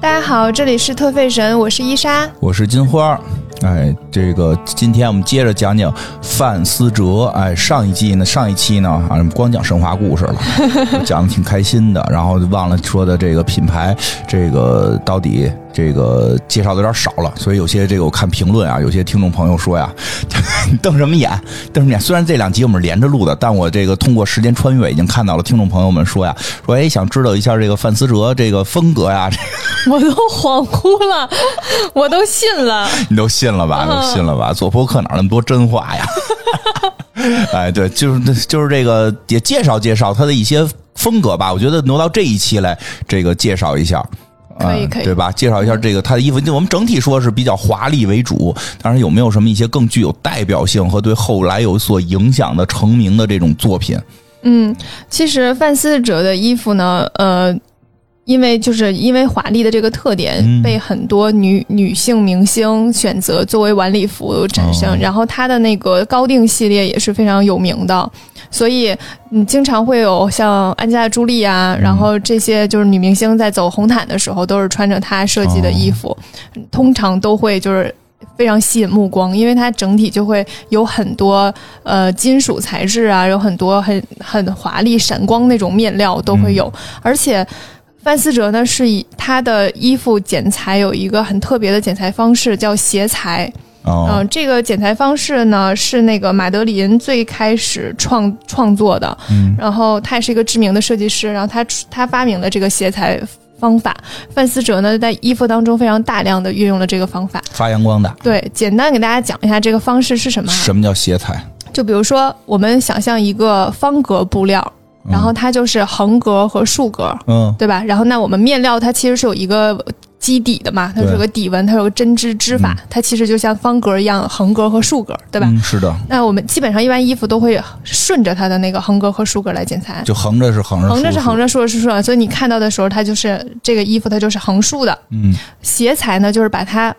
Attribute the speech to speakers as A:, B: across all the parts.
A: 大家好，这里是特费神，我是伊莎，
B: 我是金花。哎，这个今天我们接着讲讲范思哲。哎，上一季呢，上一期呢，啊，光讲神话故事了，讲的挺开心的，然后忘了说的这个品牌，这个到底。这个介绍的有点少了，所以有些这个我看评论啊，有些听众朋友说呀，瞪什么眼？瞪什么眼？虽然这两集我们连着录的，但我这个通过时间穿越已经看到了听众朋友们说呀，说哎想知道一下这个范思哲这个风格呀，
A: 我都恍惚了，我都信了，
B: 你都信了吧？都信了吧？做播客哪那么多真话呀？哎，对，就是就是这个也介绍介绍他的一些风格吧。我觉得挪到这一期来，这个介绍一下。
A: 可以可以，
B: 对吧？介绍一下这个他的衣服。就我们整体说是比较华丽为主，当然有没有什么一些更具有代表性和对后来有所影响的成名的这种作品？
A: 嗯，其实范思哲的衣服呢，呃。因为就是因为华丽的这个特点，被很多女女性明星选择作为晚礼服产生。然后它的那个高定系列也是非常有名的，所以你经常会有像安吉拉·朱莉啊，然后这些就是女明星在走红毯的时候，都是穿着她设计的衣服，通常都会就是非常吸引目光，因为它整体就会有很多呃金属材质啊，有很多很很华丽闪光那种面料都会有，而且。范思哲呢，是以他的衣服剪裁有一个很特别的剪裁方式，叫斜裁。嗯，这个剪裁方式呢，是那个马德琳最开始创创作的。嗯，然后他也是一个知名的设计师，然后他他发明了这个斜裁方法。范思哲呢，在衣服当中非常大量的运用了这个方法，
B: 发扬光大。
A: 对，简单给大家讲一下这个方式是什么？
B: 什么叫斜裁？
A: 就比如说，我们想象一个方格布料。然后它就是横格和竖格，嗯，对吧？然后那我们面料它其实是有一个基底的嘛，它是有个底纹，它有个针织织法，它其实就像方格一样，横格和竖格，对吧？
B: 是的。
A: 那我们基本上一般衣服都会顺着它的那个横格和竖格来剪裁，
B: 就横着是横着，
A: 横着是横着，竖着是竖着，所以你看到的时候，它就是这个衣服，它就是横竖的。嗯，斜裁呢，就是把它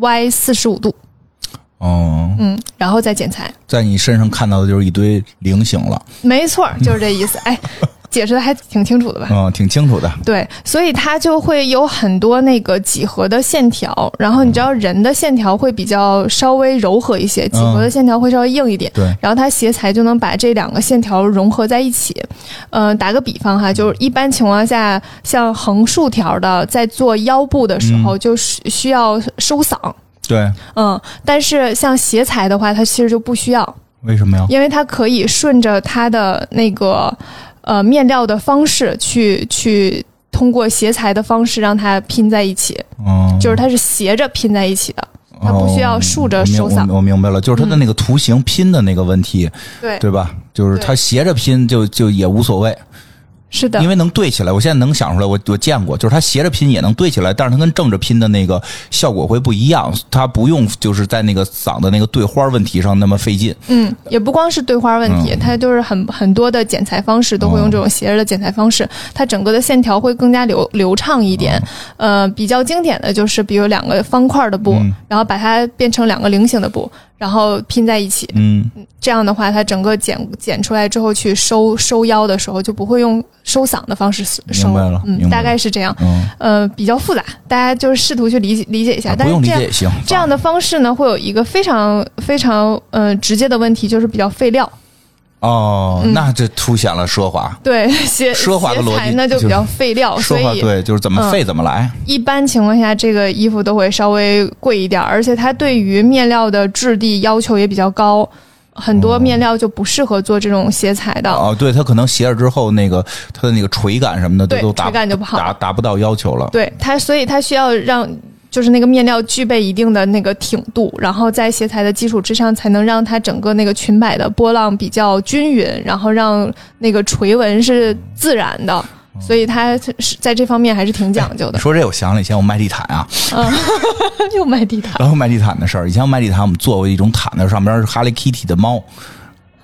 A: 歪四十五度。哦，嗯，然后再剪裁，
B: 在你身上看到的就是一堆菱形了，
A: 没错，就是这意思。哎，解释的还挺清楚的吧？
B: 嗯，挺清楚的。
A: 对，所以它就会有很多那个几何的线条，然后你知道人的线条会比较稍微柔和一些，几何的线条会稍微硬一点。
B: 对，
A: 然后它斜裁就能把这两个线条融合在一起。嗯，打个比方哈，就是一般情况下，像横竖条的在做腰部的时候，就是需要收嗓。
B: 对，
A: 嗯，但是像斜裁的话，它其实就不需要。
B: 为什么呀？
A: 因为它可以顺着它的那个呃面料的方式去去通过斜裁的方式让它拼在一起。哦，就是它是斜着拼在一起的，它不需要竖着收嗓。
B: 我明白了，就是它的那个图形拼的那个问题，
A: 对
B: 对吧？就是它斜着拼就就也无所谓。
A: 是的，
B: 因为能对起来，我现在能想出来，我我见过，就是它斜着拼也能对起来，但是它跟正着拼的那个效果会不一样，它不用就是在那个嗓的那个对花问题上那么费劲。
A: 嗯，也不光是对花问题，它就是很很多的剪裁方式都会用这种斜着的剪裁方式，它整个的线条会更加流流畅一点。呃，比较经典的就是，比如两个方块的布，然后把它变成两个菱形的布。然后拼在一起，嗯，这样的话，它整个剪剪出来之后去收收腰的时候，就不会用收嗓的方式收，嗯，大概是这样，嗯，呃，比较复杂，大家就是试图去理解理解一下，
B: 不用理解也行。
A: 这样的方式呢，会有一个非常非常呃直接的问题，就是比较费料。
B: 哦，那这凸显了奢华。
A: 对，鞋
B: 奢华的逻辑
A: 那就比较费料，所以
B: 对，就是怎么费怎么来。
A: 一般情况下，这个衣服都会稍微贵一点，而且它对于面料的质地要求也比较高，很多面料就不适合做这种鞋材的。
B: 哦，对，它可能斜了之后，那个它的那个垂感什么的都都
A: 垂感就不好，
B: 达达不到要求了。
A: 对它，所以它需要让。就是那个面料具备一定的那个挺度，然后在鞋材的基础之上，才能让它整个那个裙摆的波浪比较均匀，然后让那个垂纹是自然的，所以它是在这方面还是挺讲究的。
B: 说这我想了以前我卖地毯啊，嗯
A: 又卖地毯，
B: 然后卖地毯的事儿。以前我卖地毯，我们做过一种毯子，上边是 Hello Kitty 的猫。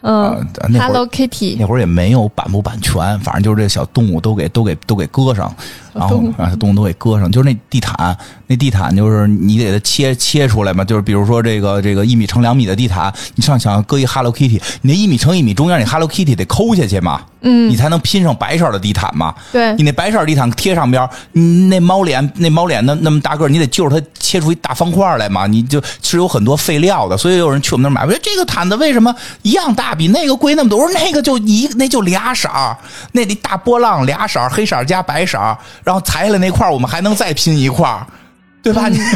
A: 嗯，Hello Kitty，
B: 那会儿也没有版不版权，反正就是这小动物都给都给都给搁上，然后啊，动物都给搁上，就是那地毯，那地毯就是你给它切切出来嘛，就是比如说这个这个一米乘两米的地毯，你上想搁一 Hello Kitty，你那一米乘一米中间，你 Hello Kitty 得抠下去嘛。
A: 嗯，
B: 你才能拼上白色的地毯嘛。
A: 对，
B: 你那白色地毯贴上边，你那猫脸那猫脸那那么大个，你得就着它切出一大方块来嘛。你就是有很多废料的，所以有人去我们那儿买。我说这个毯子为什么一样大，比那个贵那么多？我说那个就一那就俩色儿，那里大波浪俩色儿，黑色加白色儿，然后裁下来那块我们还能再拼一块对吧？你。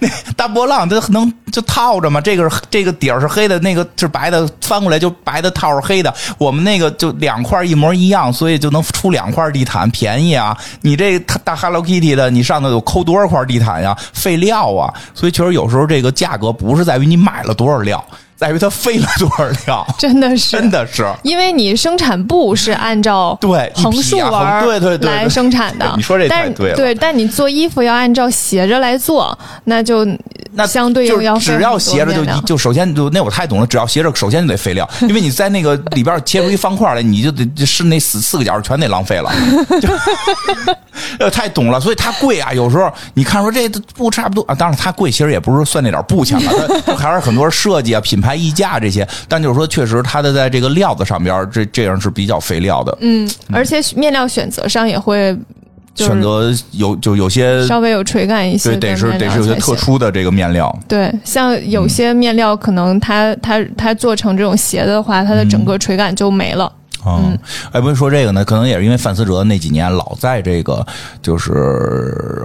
B: 那大波浪它能就套着吗？这个是这个底儿是黑的，那个是白的，翻过来就白的套是黑的。我们那个就两块一模一样，所以就能出两块地毯，便宜啊！你这大 Hello Kitty 的，你上头有抠多少块地毯呀？废料啊！所以确实有时候这个价格不是在于你买了多少料。在于它费了多少料，
A: 真的是，
B: 真的是，
A: 因为你生产布是按照
B: 对
A: 横竖纹
B: 对对对
A: 来生产的。
B: 你说这太对了，
A: 对，但你做衣服要按照斜着来做，那就
B: 那
A: 相对应要
B: 只要斜着就就首先就那我太懂了，只要斜着首先就得废料，因为你在那个里边切出一方块来，你就得是那四四个角全得浪费了，呃，太懂了，所以它贵啊。有时候你看说这布差不多啊，当然它贵，其实也不是算那点布钱了，它还是很多设计啊、品牌溢价这些。但就是说，确实它的在这个料子上边，这这样是比较肥料的。
A: 嗯，而且面料选择上也会
B: 选择有就有些
A: 稍微有垂感一些，
B: 对，得是得是有些特殊的这个面料。
A: 对，像有些面料可能它它它做成这种斜的话，它的整个垂感就没了。嗯，
B: 哎，不是说这个呢，可能也是因为范思哲那几年老在这个就是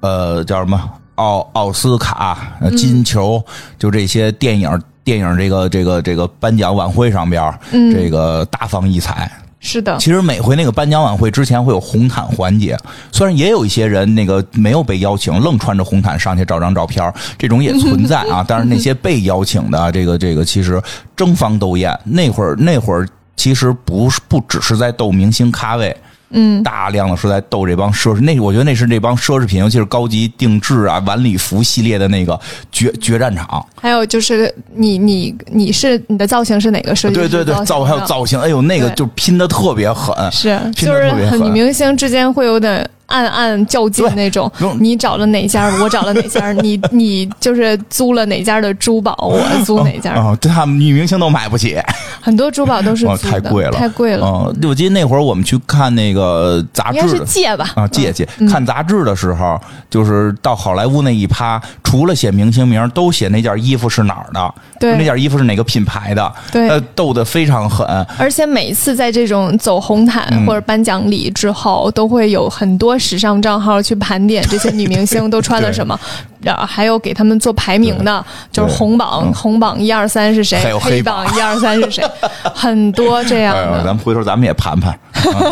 B: 呃叫什么奥奥斯卡金球，就这些电影。电影这个这个这个颁奖晚会上边，这个大放异彩。
A: 是的，
B: 其实每回那个颁奖晚会之前会有红毯环节，虽然也有一些人那个没有被邀请，愣穿着红毯上去照张照片，这种也存在啊。但是那些被邀请的，这个这个其实争芳斗艳。那会儿那会儿其实不是不只是在斗明星咖位。
A: 嗯，
B: 大量的是在斗这帮奢侈，那我觉得那是这帮奢侈品，尤其是高级定制啊、晚礼服系列的那个决决战场。
A: 还有就是你你你是你的造型是哪个设计？
B: 对对对，造还有造型，哎呦，那个就拼的特别狠，
A: 是就是女明星之间会有点。暗暗较劲那种，你找了哪家，我找了哪家，你你就是租了哪家的珠宝，我租哪家
B: 啊？他们女明星都买不起，
A: 很多珠宝都是
B: 太贵了，
A: 太贵了。
B: 嗯，我记得那会儿我们去看那个杂志，应该
A: 是借吧？
B: 啊，借借看杂志的时候，就是到好莱坞那一趴，除了写明星名，都写那件衣服是哪儿的，
A: 对，
B: 那件衣服是哪个品牌的，
A: 对，
B: 呃，斗得非常狠。
A: 而且每次在这种走红毯或者颁奖礼之后，都会有很多。时尚账号去盘点这些女明星都穿了什么，然后还有给他们做排名的，就是红榜红榜一二三是谁，黑榜一二三是谁，很多这样的。
B: 咱们回头咱们也盘盘，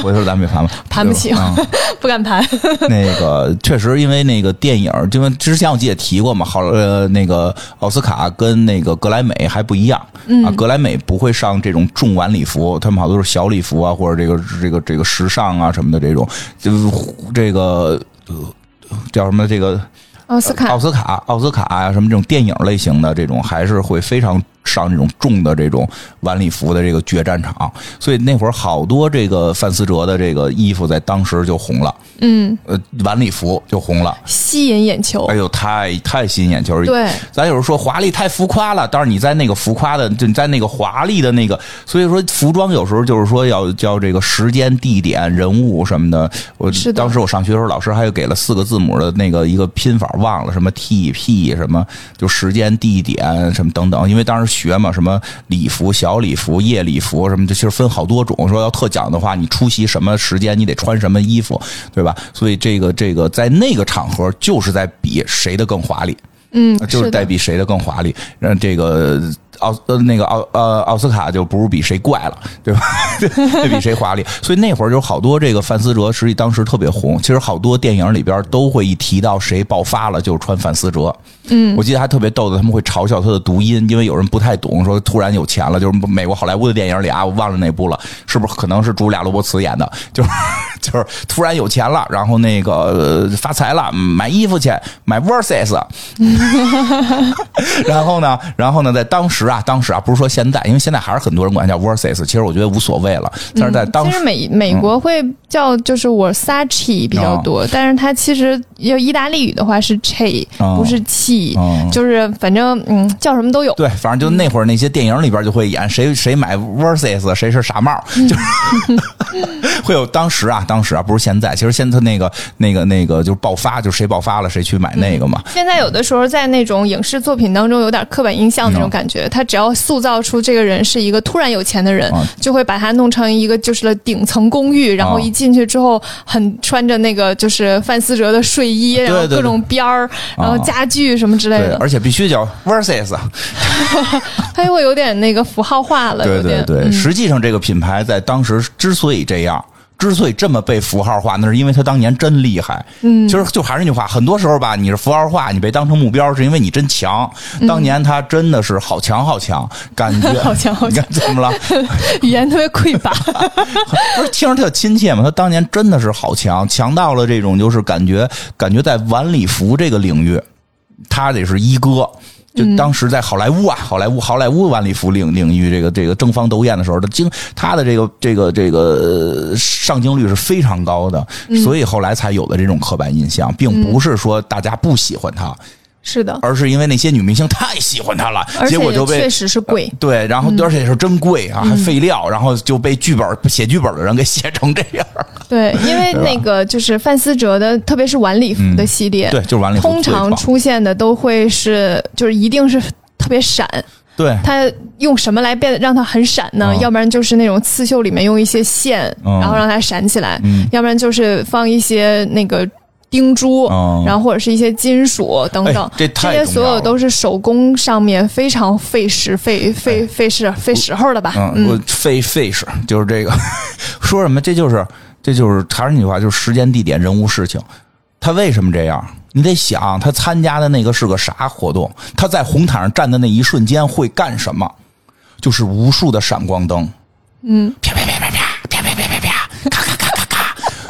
B: 回头咱们也盘盘，
A: 盘不起，不敢盘。
B: 那个确实，因为那个电影，因为之前我记得提过嘛，好呃，那个奥斯卡跟那个格莱美还不一样啊，格莱美不会上这种重晚礼服，他们好多是小礼服啊，或者这个这个这个时尚啊什么的这种，就。这个呃叫什么？这个
A: 奥斯卡、
B: 奥斯卡、奥斯卡呀，什么这种电影类型的这种，还是会非常。上这种重的这种晚礼服的这个决战场，所以那会儿好多这个范思哲的这个衣服在当时就红了。
A: 嗯，
B: 呃，晚礼服就红了，
A: 吸引眼球。
B: 哎呦，太太吸引眼球。
A: 对，
B: 咱有时候说华丽太浮夸了，但是你在那个浮夸的，就你在那个华丽的那个，所以说服装有时候就是说要叫这个时间、地点、人物什么的。我当时我上学的时候，老师还有给了四个字母的那个一个拼法，忘了什么 T P 什么，就时间、地点什么等等，因为当时。学嘛，什么礼服、小礼服、夜礼服什么的，其实分好多种。说要特讲的话，你出席什么时间，你得穿什么衣服，对吧？所以这个这个在那个场合，就是在比谁的更华丽。
A: 嗯，
B: 就是在比谁的更华丽。让这个。奥呃那个奥呃奥斯卡就不如比谁怪了，对吧？对比谁华丽。所以那会儿就好多这个范思哲，实际当时特别红。其实好多电影里边都会一提到谁爆发了，就是穿范思哲。
A: 嗯，
B: 我记得还特别逗的，他们会嘲笑他的读音，因为有人不太懂，说突然有钱了，就是美国好莱坞的电影里啊，我忘了哪部了，是不是可能是朱莉亚·罗伯茨演的？就是 就是突然有钱了，然后那个发财了，买衣服去，买 Versace。然后呢，然后呢，在当时啊，当时啊，不是说现在，因为现在还是很多人管它叫 Versace，其实我觉得无所谓了。但是在当
A: 时，其实美美国会叫就是 Versace 比较多，但是它其实要意大利语的话是 Che，不是 Che，就是反正嗯叫什么都有。
B: 对，反正就那会儿那些电影里边就会演谁谁买 Versace，谁是傻帽，就是 会有当时啊，当时啊，不是现在，其实现在那个那个那个就是爆发，就是谁爆发了谁去买那个嘛。
A: 现在有的时候在那种影视作品当中有点刻板印象那种感觉，他只要塑造出这个人是一个突然有钱的人，就会把他弄成一个就是顶层公寓，然后一进去之后很穿着那个就是范思哲的睡衣，然后各种边儿，然后家具什么之类的，
B: 而且必须叫 Versace，
A: 他就会有点那个符号化了。
B: 对对对，实际上这个品牌在当时之所以这样。之所以这么被符号化，那是因为他当年真厉害。嗯，其实就还是那句话，很多时候吧，你是符号化，你被当成目标，是因为你真强。当年他真的是好强好强，感觉
A: 好强好强。
B: 怎么了？
A: 语言特别匮乏。
B: 不是听着特亲切吗？他当年真的是好强，强到了这种就是感觉，感觉在晚礼服这个领域，他得是一哥。就当时在好莱坞啊，好莱坞好莱坞万里服领领域这个这个争芳斗艳的时候，他经他的这个这个这个上镜率是非常高的，所以后来才有的这种刻板印象，并不是说大家不喜欢他。
A: 是的，
B: 而是因为那些女明星太喜欢他了，结果就被
A: 确实是贵，
B: 对，然后而且是真贵啊，还废料，然后就被剧本写剧本的人给写成这样。
A: 对，因为那个就是范思哲的，特别是晚礼服的系列，
B: 对，就是晚礼服，
A: 通常出现的都会是，就是一定是特别闪。
B: 对，
A: 他用什么来变让它很闪呢？要不然就是那种刺绣里面用一些线，然后让它闪起来；要不然就是放一些那个。钉珠，然后或者是一些金属等等，
B: 这
A: 些所有都是手工上面非常费时、费费费事、费时候的吧？
B: 嗯，费费时就是这个。说什么？这就是这就是还是那句话，就是时间、地点、人物、事情。他为什么这样？你得想，他参加的那个是个啥活动？他在红毯上站的那一瞬间会干什么？就是无数的闪光灯，嗯。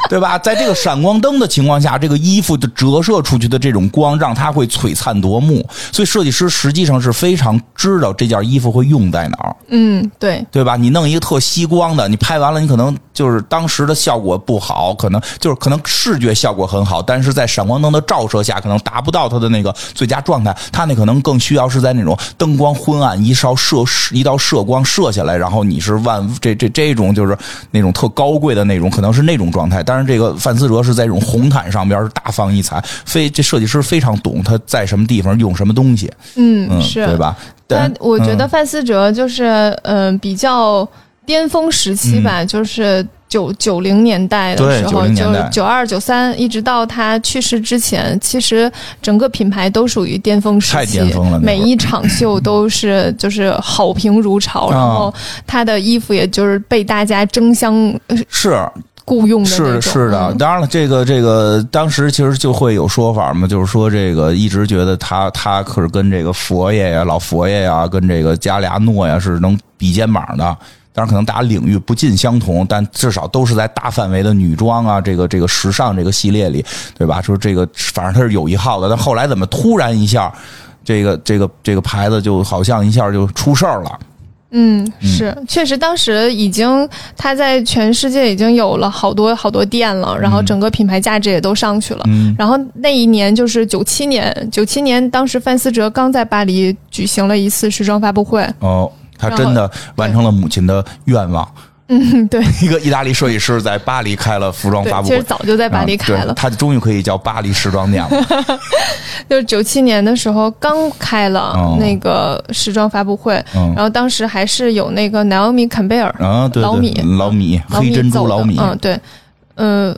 B: 对吧？在这个闪光灯的情况下，这个衣服的折射出去的这种光，让它会璀璨夺目。所以设计师实际上是非常知道这件衣服会用在哪儿。
A: 嗯，对，
B: 对吧？你弄一个特吸光的，你拍完了，你可能就是当时的效果不好，可能就是可能视觉效果很好，但是在闪光灯的照射下，可能达不到它的那个最佳状态。它那可能更需要是在那种灯光昏暗，一烧射一道射光射下来，然后你是万这这这种就是 那种特高贵的那种，可能是那种状态。但是。这个范思哲是在这种红毯上边是大放异彩，非这设计师非常懂他在什么地方用什么东西，
A: 嗯，是
B: 对吧？
A: 但我觉得范思哲就是嗯比较巅峰时期吧，就是九九零年代的时候，就九二九三一直到他去世之前，其实整个品牌都属于巅峰时期，
B: 太巅峰了，
A: 每一场秀都是就是好评如潮，然后他的衣服也就是被大家争相
B: 是。
A: 雇佣的
B: 是是的，当然了，这个这个当时其实就会有说法嘛，就是说这个一直觉得他他可是跟这个佛爷呀、老佛爷呀，跟这个加利亚诺呀是能比肩膀的。当然，可能大家领域不尽相同，但至少都是在大范围的女装啊，这个这个时尚这个系列里，对吧？说这个反正它是有一号的，但后来怎么突然一下，这个这个这个牌子就好像一下就出事儿了。
A: 嗯，是，确实，当时已经它在全世界已经有了好多好多店了，然后整个品牌价值也都上去了。嗯，然后那一年就是九七年，九七年当时范思哲刚在巴黎举行了一次时装发布会。
B: 哦，他真的完成了母亲的愿望。
A: 嗯，对，
B: 一个意大利设计师在巴黎开了服装发布会，其
A: 实早就在巴黎开了，
B: 他终于可以叫巴黎时装店了。
A: 就是九七年的时候刚开了那个时装发布会，然后当时还是有那个 Naomi Campbell
B: 啊，
A: 老米
B: 老米黑珍珠老米，
A: 嗯，对，嗯。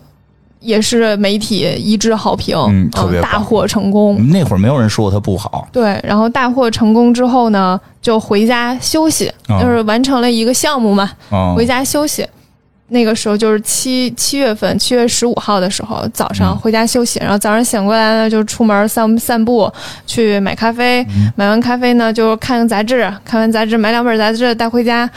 A: 也是媒体一致好评，
B: 嗯，特别
A: 大获成功。
B: 那会儿没有人说过它不好。
A: 对，然后大获成功之后呢，就回家休息，就是完成了一个项目嘛，回家休息。那个时候就是七七月份，七月十五号的时候，早上回家休息，然后早上醒过来呢，就出门散散步，去买咖啡。买完咖啡呢，就看个杂志，看完杂志买两本杂志带回家，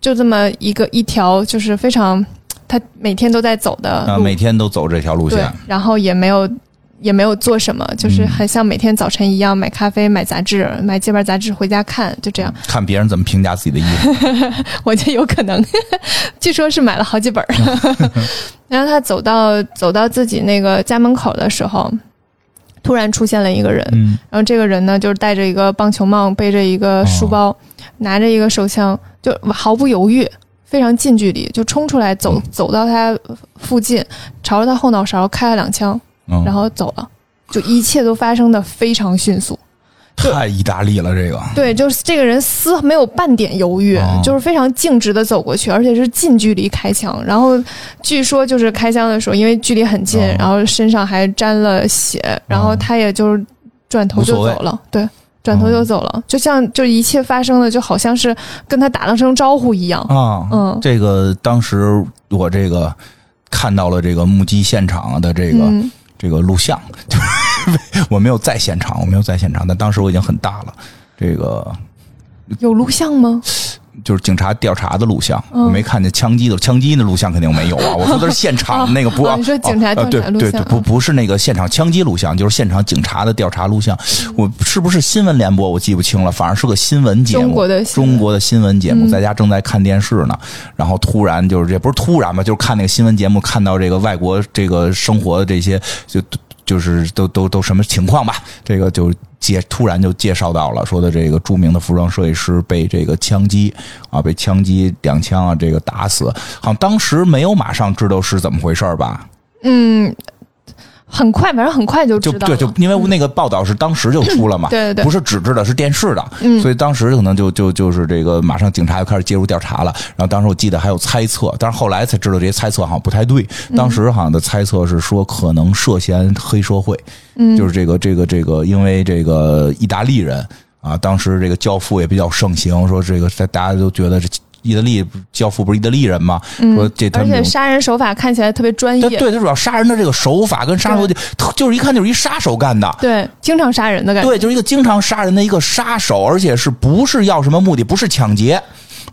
A: 就这么一个一条，就是非常。他每天都在走的
B: 啊，每天都走这条路线，
A: 然后也没有也没有做什么，就是很像每天早晨一样买咖啡、买杂志、买这本杂志回家看，就这样
B: 看别人怎么评价自己的衣服。
A: 我觉得有可能，据说是买了好几本。然后他走到走到自己那个家门口的时候。突然出现了一个人，然后这个人呢，就是戴着一个棒球帽，背着一个书包，拿着一个手枪，就毫不犹豫，非常近距离就冲出来，走走到他附近，朝着他后脑勺开了两枪，然后走了，就一切都发生的非常迅速。
B: 太意大利了，这个。
A: 对，就是这个人丝没有半点犹豫，就是非常径直的走过去，而且是近距离开枪。然后据说就是开枪的时候，因为距离很近，然后身上还沾了血，然后他也就是转头就走了，对，转头就走了，就像就一切发生的就好像是跟他打了声招呼一样
B: 啊。嗯，这个当时我这个看到了这个目击现场的这个这个录像。我没有在现场，我没有在现场，但当时我已经很大了。这个
A: 有录像吗？
B: 就是警察调查的录像，我没看见枪击的枪击的录像，肯定没有啊。我说的是现场那个，不，
A: 你说警察调
B: 查录像，不不是那个现场枪击录像，就是现场警察的调查录像。我是不是新闻联播？我记不清了，反正是个新闻节目，中
A: 国的
B: 中国的新闻节目，在家正在看电视呢，然后突然就是这不是突然吧，就是看那个新闻节目，看到这个外国这个生活的这些就。就是都都都什么情况吧？这个就介突然就介绍到了，说的这个著名的服装设计师被这个枪击啊，被枪击两枪啊，这个打死，好像当时没有马上知道是怎么回事吧？
A: 嗯。很快，反正很快就知道。
B: 对，就因为那个报道是当时就出了嘛，
A: 对对对，
B: 不是纸质的，是电视的，所以当时可能就就就是这个，马上警察就开始介入调查了。然后当时我记得还有猜测，但是后来才知道这些猜测好像不太对。当时好像的猜测是说可能涉嫌黑社会，就是这个这个这个，因为这个意大利人啊，当时这个教父也比较盛行，说这个在大家都觉得这。意大利教父不是意大利人吗？说这
A: 而且杀人手法看起来特别专业。
B: 对他主要杀人的这个手法跟杀手就就是一看就是一杀手干的。
A: 对，经常杀人的感觉。
B: 对，就是一个经常杀人的一个杀手，而且是不是要什么目的？不是抢劫。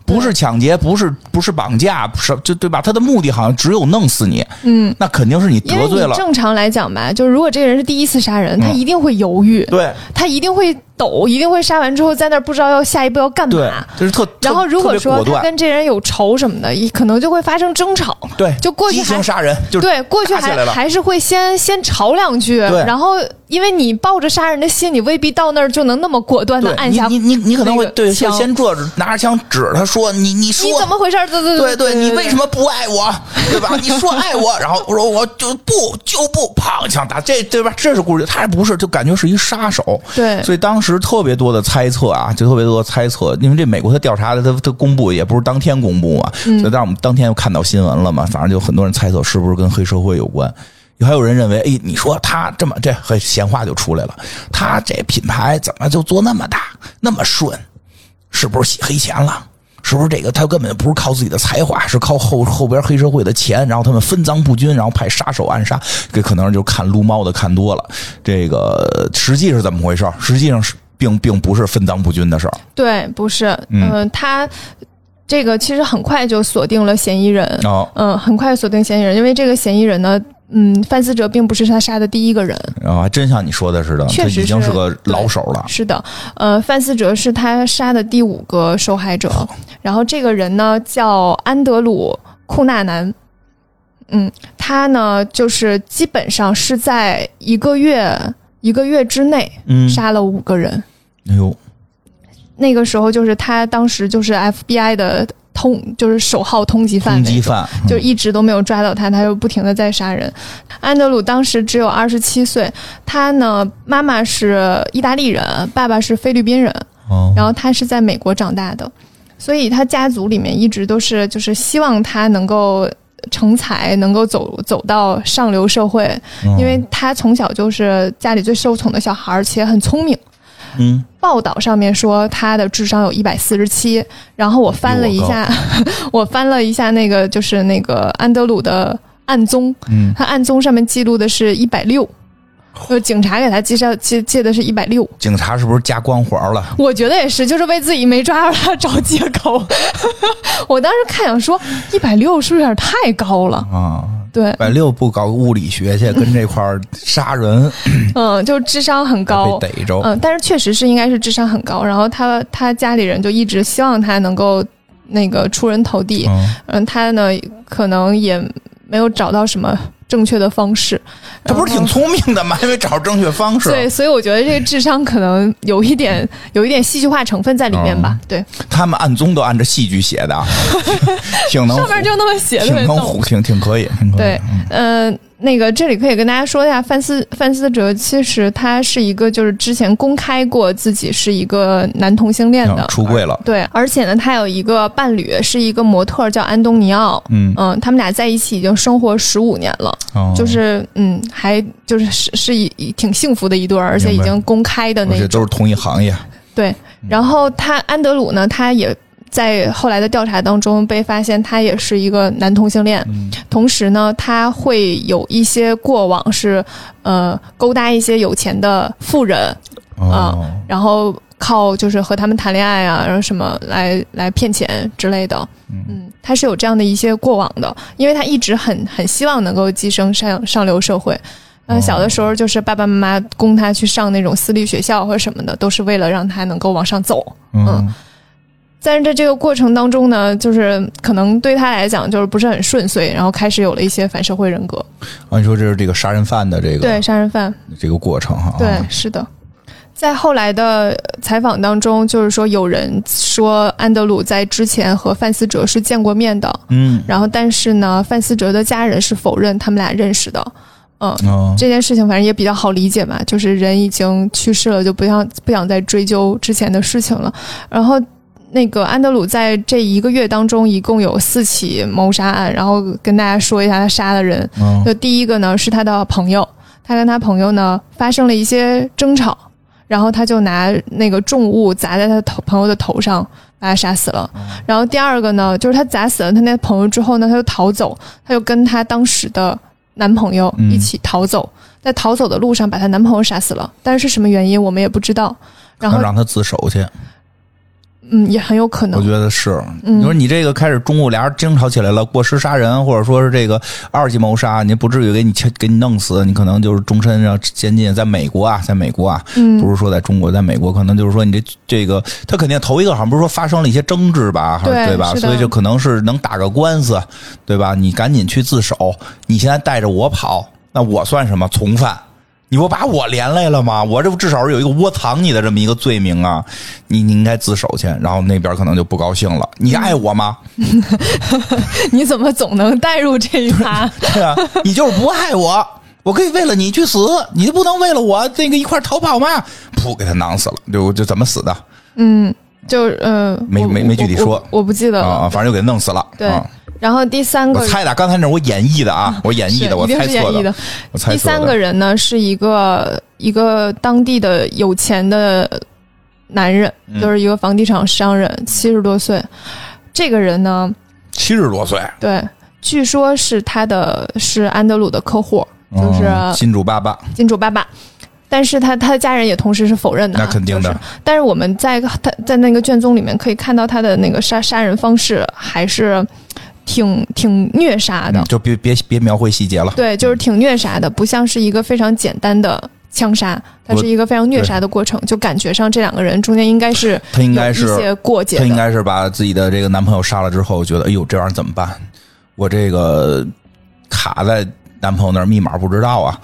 B: 不是抢劫，不是不是绑架，不是就对吧？他的目的好像只有弄死你。嗯，那肯定是你得罪了。
A: 正常来讲吧，就是如果这个人是第一次杀人，他一定会犹豫，
B: 对，
A: 他一定会抖，一定会杀完之后在那儿不知道要下一步要干嘛。
B: 对，就是特。
A: 然后如果说他跟这人有仇什么的，可能就会发生争吵。
B: 对，
A: 就过去
B: 还杀人，就
A: 对，过去还还是会先先吵两句，然后。因为你抱着杀人的心，你未必到那儿就能那么果断的按下。
B: 你你你可能会对先坐着拿着枪指他说你
A: 你
B: 说
A: 你怎么回事？对对
B: 对
A: 对，
B: 你为什么不爱我？对吧？你说爱我，然后我说我就不就不，砰枪打这对吧？这是故事，他不是就感觉是一杀手。
A: 对，
B: 所以当时特别多的猜测啊，就特别多的猜测，因为这美国他调查的他他公布也不是当天公布嘛，所以但我们当天又看到新闻了嘛，反正就很多人猜测是不是跟黑社会有关。还有人认为，哎，你说他这么这闲话就出来了，他这品牌怎么就做那么大那么顺？是不是洗黑钱了？是不是这个他根本不是靠自己的才华，是靠后 后边黑社会的钱，然后他们分赃不均，然后派杀手暗杀？这可能就看撸猫的看多了。这个实际是怎么回事？实际上是并并不是分赃不均的事儿。
A: 对，不是。嗯，他这个其实很快就锁定了嫌疑人。哦，嗯，很快锁定嫌疑人，因为这个嫌疑人呢。嗯，范思哲并不是他杀的第一个人
B: 啊，还真像你说的似的，
A: 确实
B: 已经是个老手了。
A: 是的，呃，范思哲是他杀的第五个受害者，然后这个人呢叫安德鲁库纳南，嗯，他呢就是基本上是在一个月一个月之内杀了五个人。
B: 哎呦，
A: 那个时候就是他当时就是 FBI 的。通就是首号通缉犯，
B: 通缉犯
A: 就一直都没有抓到他，他就不停的在杀人。安德鲁当时只有二十七岁，他呢妈妈是意大利人，爸爸是菲律宾人，然后他是在美国长大的，所以他家族里面一直都是就是希望他能够成才，能够走走到上流社会，因为他从小就是家里最受宠的小孩，而且很聪明。
B: 嗯，
A: 报道上面说他的智商有一百四十七，然后我翻了一下，我翻了一下那个就是那个安德鲁的案宗，嗯，他案宗上面记录的是一百六，呃，警察给他介绍借借的是一百六，
B: 警察是不是加光环了？
A: 我觉得也是，就是为自己没抓住他找借口。我当时看想说，一百六是不是有点太高了
B: 啊？
A: 对，
B: 一百六不搞物理学去，跟这块儿杀人，
A: 嗯，就智商很高，
B: 被逮着，
A: 嗯，但是确实是应该是智商很高。然后他他家里人就一直希望他能够那个出人头地，嗯，他呢可能也没有找到什么。正确的方式，
B: 他不是挺聪明的吗？因为找正确方式。
A: 对，所以我觉得这个智商可能有一点 有一点戏剧化成分在里面吧。对，
B: 他们按宗都按着戏剧写的，挺能
A: 上面就那么写的，
B: 挺能挺挺可以。
A: 对，嗯。那个，这里可以跟大家说一下，范思范思哲其实他是一个，就是之前公开过自己是一个男同性恋的，
B: 出柜了。
A: 对，而且呢，他有一个伴侣，是一个模特，叫安东尼奥。嗯嗯，他们俩在一起已经生活十五年了，就是嗯，还就是是是一挺幸福的一对儿，而且已经公开的那
B: 些都是同一行业。
A: 对，然后他安德鲁呢，他也。在后来的调查当中被发现，他也是一个男同性恋。同时呢，他会有一些过往是，呃，勾搭一些有钱的富人啊，然后靠就是和他们谈恋爱啊，然后什么来来骗钱之类的。嗯，他是有这样的一些过往的，因为他一直很很希望能够跻身上上流社会。嗯，小的时候就是爸爸妈妈供他去上那种私立学校或者什么的，都是为了让他能够往上走。嗯。但是在这个过程当中呢，就是可能对他来讲就是不是很顺遂，然后开始有了一些反社会人格。
B: 啊，你说这是这个杀人犯的这个
A: 对杀人犯
B: 这个过程哈？
A: 对，是的。在后来的采访当中，就是说有人说安德鲁在之前和范思哲是见过面的，嗯，然后但是呢，范思哲的家人是否认他们俩认识的，嗯，这件事情反正也比较好理解嘛，就是人已经去世了，就不想不想再追究之前的事情了，然后。那个安德鲁在这一个月当中一共有四起谋杀案，然后跟大家说一下他杀的人。就第一个呢是他的朋友，他跟他朋友呢发生了一些争吵，然后他就拿那个重物砸在他头朋友的头上，把他杀死了。然后第二个呢就是他砸死了他那朋友之后呢，他就逃走，他就跟他当时的男朋友一起逃走，在逃走的路上把他男朋友杀死了，但是什么原因我们也不知道。然后
B: 让他自首去。
A: 嗯，也很有可能。
B: 我觉得是，你说你这个开始中午俩人争吵起来了，过失杀人，或者说是这个二级谋杀，你不至于给你给你弄死，你可能就是终身要监禁。在美国啊，在美国啊，不是说在中国，在美国可能就是说你这这个他肯定头一个好像不是说发生了一些争执吧，对吧？所以就可能是能打个官司，对吧？你赶紧去自首，你现在带着我跑，那我算什么从犯？你不把我连累了吗？我这不至少是有一个窝藏你的这么一个罪名啊！你你应该自首去，然后那边可能就不高兴了。你爱我吗？
A: 你怎么总能带入这一趴？
B: 对啊，你就是不爱我，我可以为了你去死，你就不能为了我那个一块逃跑吗？噗，给他囊死了，就就怎么死的？
A: 嗯，就嗯，
B: 没没没具体说，
A: 我不记得
B: 了，啊反正就给弄死了。
A: 对。然后第三个，
B: 我猜的，刚才那我演绎的啊，我演绎的，我猜错
A: 的。
B: 我猜
A: 第三个人呢是一个一个当地的有钱的男人，就是一个房地产商人，七十多岁。这个人呢，
B: 七十多岁，
A: 对，据说是他的是安德鲁的客户，就是
B: 金主爸爸，
A: 金主爸爸。但是他他的家人也同时是否认的，
B: 那肯定的。
A: 但是我们在他在那个卷宗里面可以看到他的那个杀杀人方式还是。挺挺虐杀的，
B: 就别别别描绘细节了。
A: 对，就是挺虐杀的，不像是一个非常简单的枪杀，它是一个非常虐杀的过程。就感觉上这两个人中间应该是
B: 他应该是
A: 一些过节，
B: 他应该是把自己的这个男朋友杀了之后，觉得哎呦这玩意儿怎么办？我这个卡在男朋友那儿，密码不知道啊。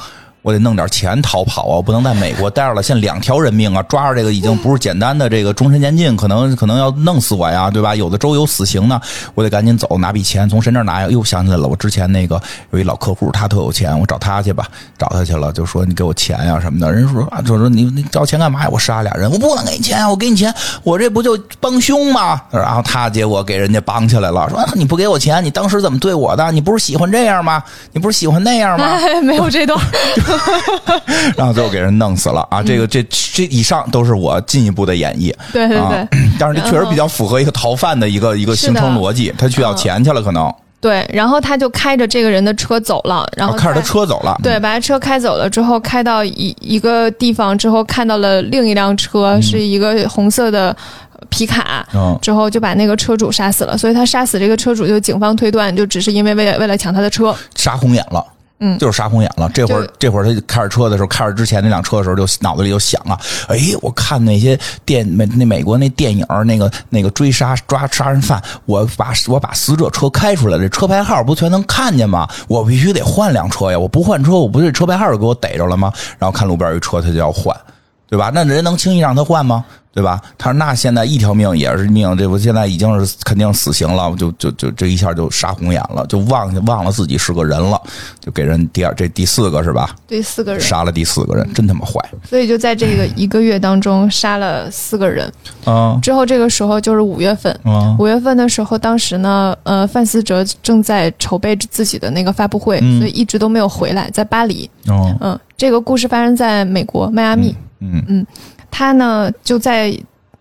B: 我得弄点钱逃跑啊！我不能在美国待着了，现在两条人命啊！抓着这个已经不是简单的这个终身监禁，可能可能要弄死我呀，对吧？有的州有死刑呢，我得赶紧走，拿笔钱从谁那拿呀？又想起来了，我之前那个有一老客户，他特有钱，我找他去吧，找他去了，就说你给我钱呀什么的。人说啊，就说你你找钱干嘛呀？我杀俩人，我不能给你钱，我给你钱，我这不就帮凶吗？然后他结果给人家绑起来了，说你不给我钱，你当时怎么对我的？你不是喜欢这样吗？你不是喜欢那样吗？
A: 没有这段。
B: 然后最后给人弄死了啊！这个这这以上都是我进一步的演绎。
A: 对对对，
B: 但是这确实比较符合一个逃犯的一个一个形成逻辑，他去要钱去了，可能。
A: 对，然后他就开着这个人的车走了，然后
B: 开着他车走了，
A: 对，把他车开走了之后，开到一一个地方之后，看到了另一辆车，是一个红色的皮卡，之后就把那个车主杀死了。所以他杀死这个车主，就警方推断就只是因为为了为了抢他的车，
B: 杀红眼了。
A: 嗯，
B: 就是杀红眼了。这会儿，这会儿他开着车的时候，开着之前那辆车的时候，就脑子里就想啊，哎，我看那些电美那美国那电影，那个那个追杀抓杀人犯，我把我把死者车开出来，这车牌号不全能看见吗？我必须得换辆车呀！我不换车，我不是车牌号就给我逮着了吗？然后看路边有车，他就要换，对吧？那人能轻易让他换吗？对吧？他说：“那现在一条命也是命，这不现在已经是肯定死刑了，就就就这一下就杀红眼了，就忘忘了自己是个人了，就给人第二这第四个是吧？
A: 第四个人
B: 杀了第四个人，真他妈坏。
A: 所以就在这个一个月当中杀了四个人。
B: 嗯，
A: 之后这个时候就是五月份。
B: 嗯，
A: 五月份的时候，当时呢，呃，范思哲正在筹备自己的那个发布会，所以一直都没有回来，在巴黎。
B: 哦，
A: 嗯，这个故事发生在美国迈阿密。
B: 嗯
A: 嗯嗯。他呢就在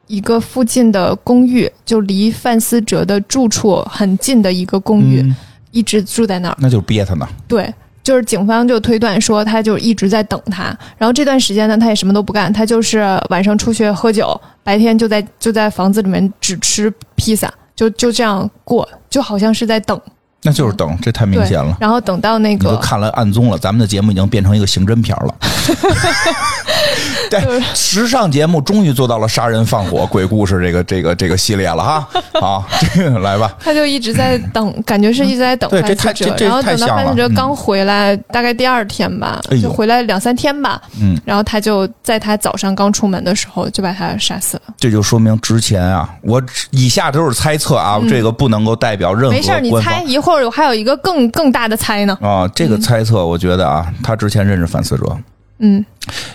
A: 一个附近的公寓，就离范思哲的住处很近的一个公寓，一直住在那儿。
B: 那就憋他呢。
A: 对，就是警方就推断说，他就一直在等他。然后这段时间呢，他也什么都不干，他就是晚上出去喝酒，白天就在就在房子里面只吃披萨，就就这样过，就好像是在等。
B: 那就是等，这太明显了。
A: 然后等到那个，
B: 都看了暗综了，咱们的节目已经变成一个刑侦片了。对，时尚节目终于做到了杀人放火鬼故事这个这个这个系列了哈。好，这个来吧。
A: 他就一直在 等，感觉是一直在等。
B: 对，这太这
A: 然后等到范思哲刚回来，大概第二天吧，就回来两三天吧。
B: 嗯。
A: 然后他就在他早上刚出门的时候就把他杀死了。
B: 这就说明之前啊，我以下都是猜测啊，这个不能够代表任何。
A: 没事，你猜一会儿。有还有一个更更大的猜呢
B: 啊！这个猜测，我觉得啊，他之前认识范思哲，
A: 嗯，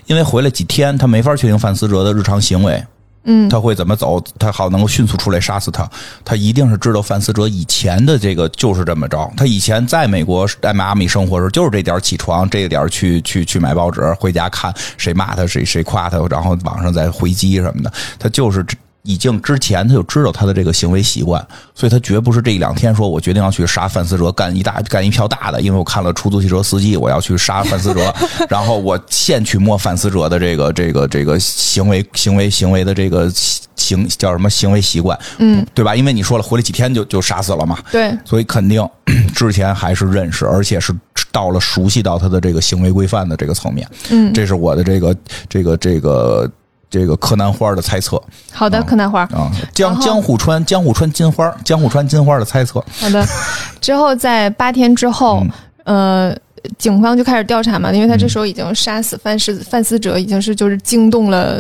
B: 因为回来几天，他没法确定范思哲的日常行为，
A: 嗯，
B: 他会怎么走，他好能够迅速出来杀死他。他一定是知道范思哲以前的这个就是这么着。他以前在美国在迈阿密生活的时候，就是这点起床，这个点去去去买报纸，回家看谁骂他，谁谁夸他，然后网上再回击什么的，他就是。已经之前他就知道他的这个行为习惯，所以他绝不是这一两天说，我决定要去杀范思哲，干一大干一票大的，因为我看了出租汽车司机，我要去杀范思哲，然后我现去摸范思哲的这个这个这个行为行为行为的这个行叫什么行为习惯，
A: 嗯，
B: 对吧？因为你说了回来几天就就杀死了嘛，
A: 对，
B: 所以肯定之前还是认识，而且是到了熟悉到他的这个行为规范的这个层面，
A: 嗯，
B: 这是我的这个这个这个。这个柯南花的猜测，
A: 好的，柯南花
B: 啊，江江户川江户川金花江户川金花的猜测，
A: 好的。之后在八天之后，呃，警方就开始调查嘛，因为他这时候已经杀死范思范思哲，已经是就是惊动了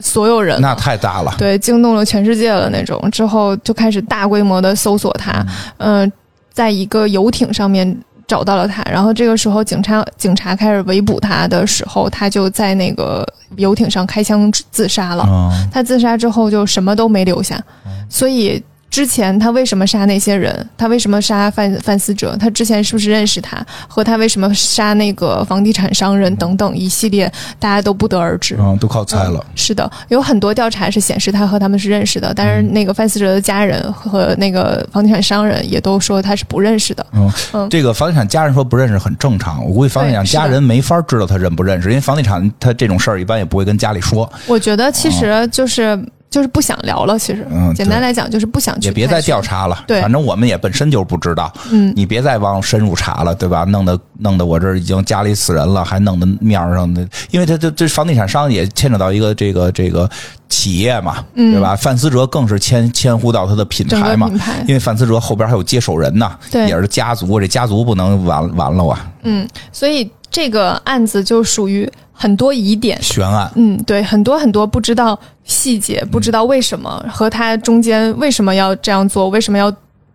A: 所有人，
B: 那太大了，
A: 对，惊动了全世界了那种。之后就开始大规模的搜索他，嗯，在一个游艇上面。找到了他，然后这个时候警察警察开始围捕他的时候，他就在那个游艇上开枪自杀了。他自杀之后就什么都没留下，所以。之前他为什么杀那些人？他为什么杀范范思哲？他之前是不是认识他？和他为什么杀那个房地产商人等等一系列，大家都不得而知。
B: 嗯，都靠猜了。
A: 是的，有很多调查是显示他和他们是认识的，但是那个范思哲的家人和那个房地产商人也都说他是不认识的。
B: 嗯嗯，这个房地产家人说不认识很正常，我估计房地产家人没法知道他认不认识，因为房地产他这种事儿一般也不会跟家里说。
A: 我觉得其实就是。就是不想聊了，其实，
B: 嗯，
A: 简单来讲就是不想去。
B: 也别再调查了，
A: 对，
B: 反正我们也本身就不知道，
A: 嗯，
B: 你别再往深入查了，对吧？弄得弄得我这已经家里死人了，还弄得面上的，因为他这这房地产商也牵扯到一个这个这个企业嘛，对吧？范思哲更是牵牵乎到他的品牌嘛，因为范思哲后边还有接手人呢，
A: 对，
B: 也是家族，这家族不能完完了啊，
A: 嗯，所以这个案子就属于。很多疑点，
B: 悬案。
A: 嗯，对，很多很多不知道细节，不知道为什么和他中间为什么要这样做，为什么要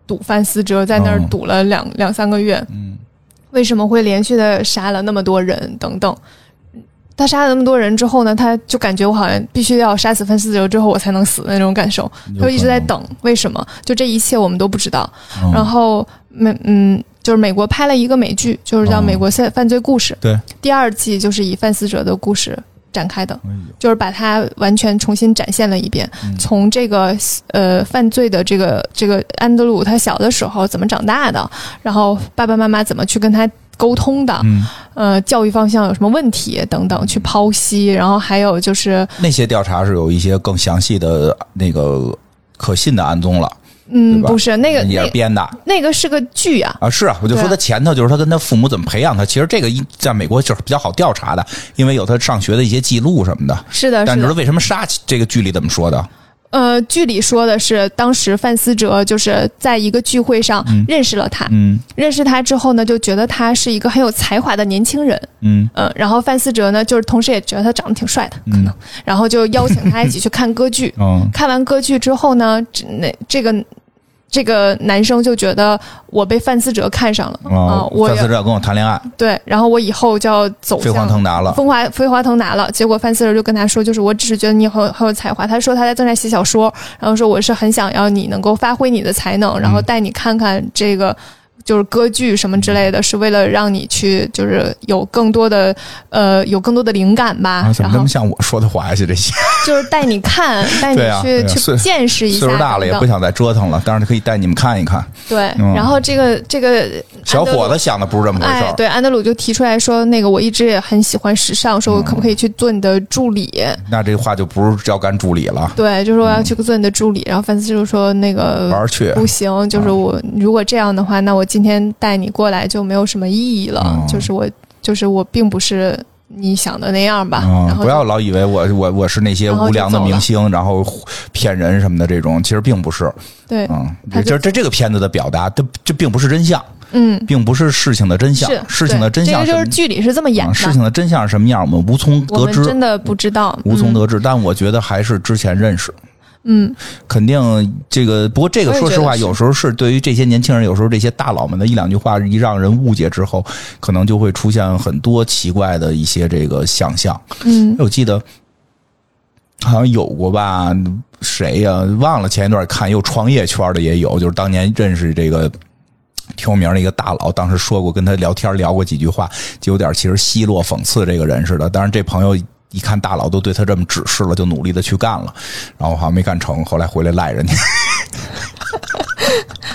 A: 堵范思哲在那儿堵了两两三个月，
B: 嗯，
A: 为什么会连续的杀了那么多人等等。他杀了那么多人之后呢，他就感觉我好像必须要杀死范思哲之后我才能死的那种感受，他就一直在等。为什么？就这一切我们都不知道。然后，没嗯。就是美国拍了一个美剧，就是叫《美国犯犯罪故事》。
B: 对，
A: 第二季就是以范思哲的故事展开的，就是把它完全重新展现了一遍。从这个呃犯罪的这个这个安德鲁他小的时候怎么长大的，然后爸爸妈妈怎么去跟他沟通的，呃，教育方向有什么问题等等，去剖析。然后还有就是
B: 那些调查是有一些更详细的那个可信的案宗了。
A: 嗯，不是那个
B: 也是编的，
A: 那个是个剧啊
B: 啊是啊，我就说他前头就是他跟他父母怎么培养他，其实这个在美国就是比较好调查的，因为有他上学的一些记录什么的。
A: 是的，
B: 但你说为什么杀这个剧里怎么说的？
A: 呃，剧里说的是当时范思哲就是在一个聚会上认识了他，
B: 嗯，
A: 认识他之后呢，就觉得他是一个很有才华的年轻人，
B: 嗯
A: 嗯，然后范思哲呢，就是同时也觉得他长得挺帅的，可能，然后就邀请他一起去看歌剧，
B: 嗯，
A: 看完歌剧之后呢，那这个。这个男生就觉得我被范思哲看上了啊！
B: 范思哲跟我谈恋爱，
A: 对，然后我以后就要走
B: 飞黄腾达了，
A: 风华飞黄腾达了。结果范思哲就跟他说，就是我只是觉得你很很有才华。他说他在正在写小说，然后说我是很想要你能够发挥你的才能，然后带你看看这个。就是歌剧什么之类的，是为了让你去，就是有更多的，呃，有更多的灵感吧。
B: 怎么那么像我说的话呀？这些
A: 就是带你看，带你去去见识一下。
B: 岁数大了也不想再折腾了，但是可以带你们看一看。
A: 对，然后这个这个
B: 小伙子想的不是这么回事
A: 儿。对，安德鲁就提出来说，那个我一直也很喜欢时尚，说我可不可以去做你的助理？
B: 那这话就不是要干助理了。
A: 对，就说我要去做你的助理。然后范思就说那个
B: 玩去
A: 不行，就是我如果这样的话，那我。今天带你过来就没有什么意义了，就是我，就是我，并不是你想的那样吧。然后
B: 不要老以为我我我是那些无良的明星，然后骗人什么的这种，其实并不是。
A: 对，
B: 嗯，这这这个片子的表达，这这并不是真相，
A: 嗯，
B: 并不是事情的真相，事情的真相
A: 就是剧里是这么演的。
B: 事情的真相是什么样，我们无从得知，
A: 真的不知道，
B: 无从得知。但我觉得还是之前认识。
A: 嗯，
B: 肯定这个，不过这个说实话，有时候是对于这些年轻人，有时候这些大佬们的一两句话一让人误解之后，可能就会出现很多奇怪的一些这个想象。
A: 嗯，
B: 我记得好像有过吧？谁呀？忘了。前一段看，又创业圈的也有，就是当年认识这个挺有名的一个大佬，当时说过跟他聊天聊过几句话，就有点其实奚落讽刺这个人似的。当然，这朋友。一看大佬都对他这么指示了，就努力的去干了，然后好像没干成，后来回来赖人家。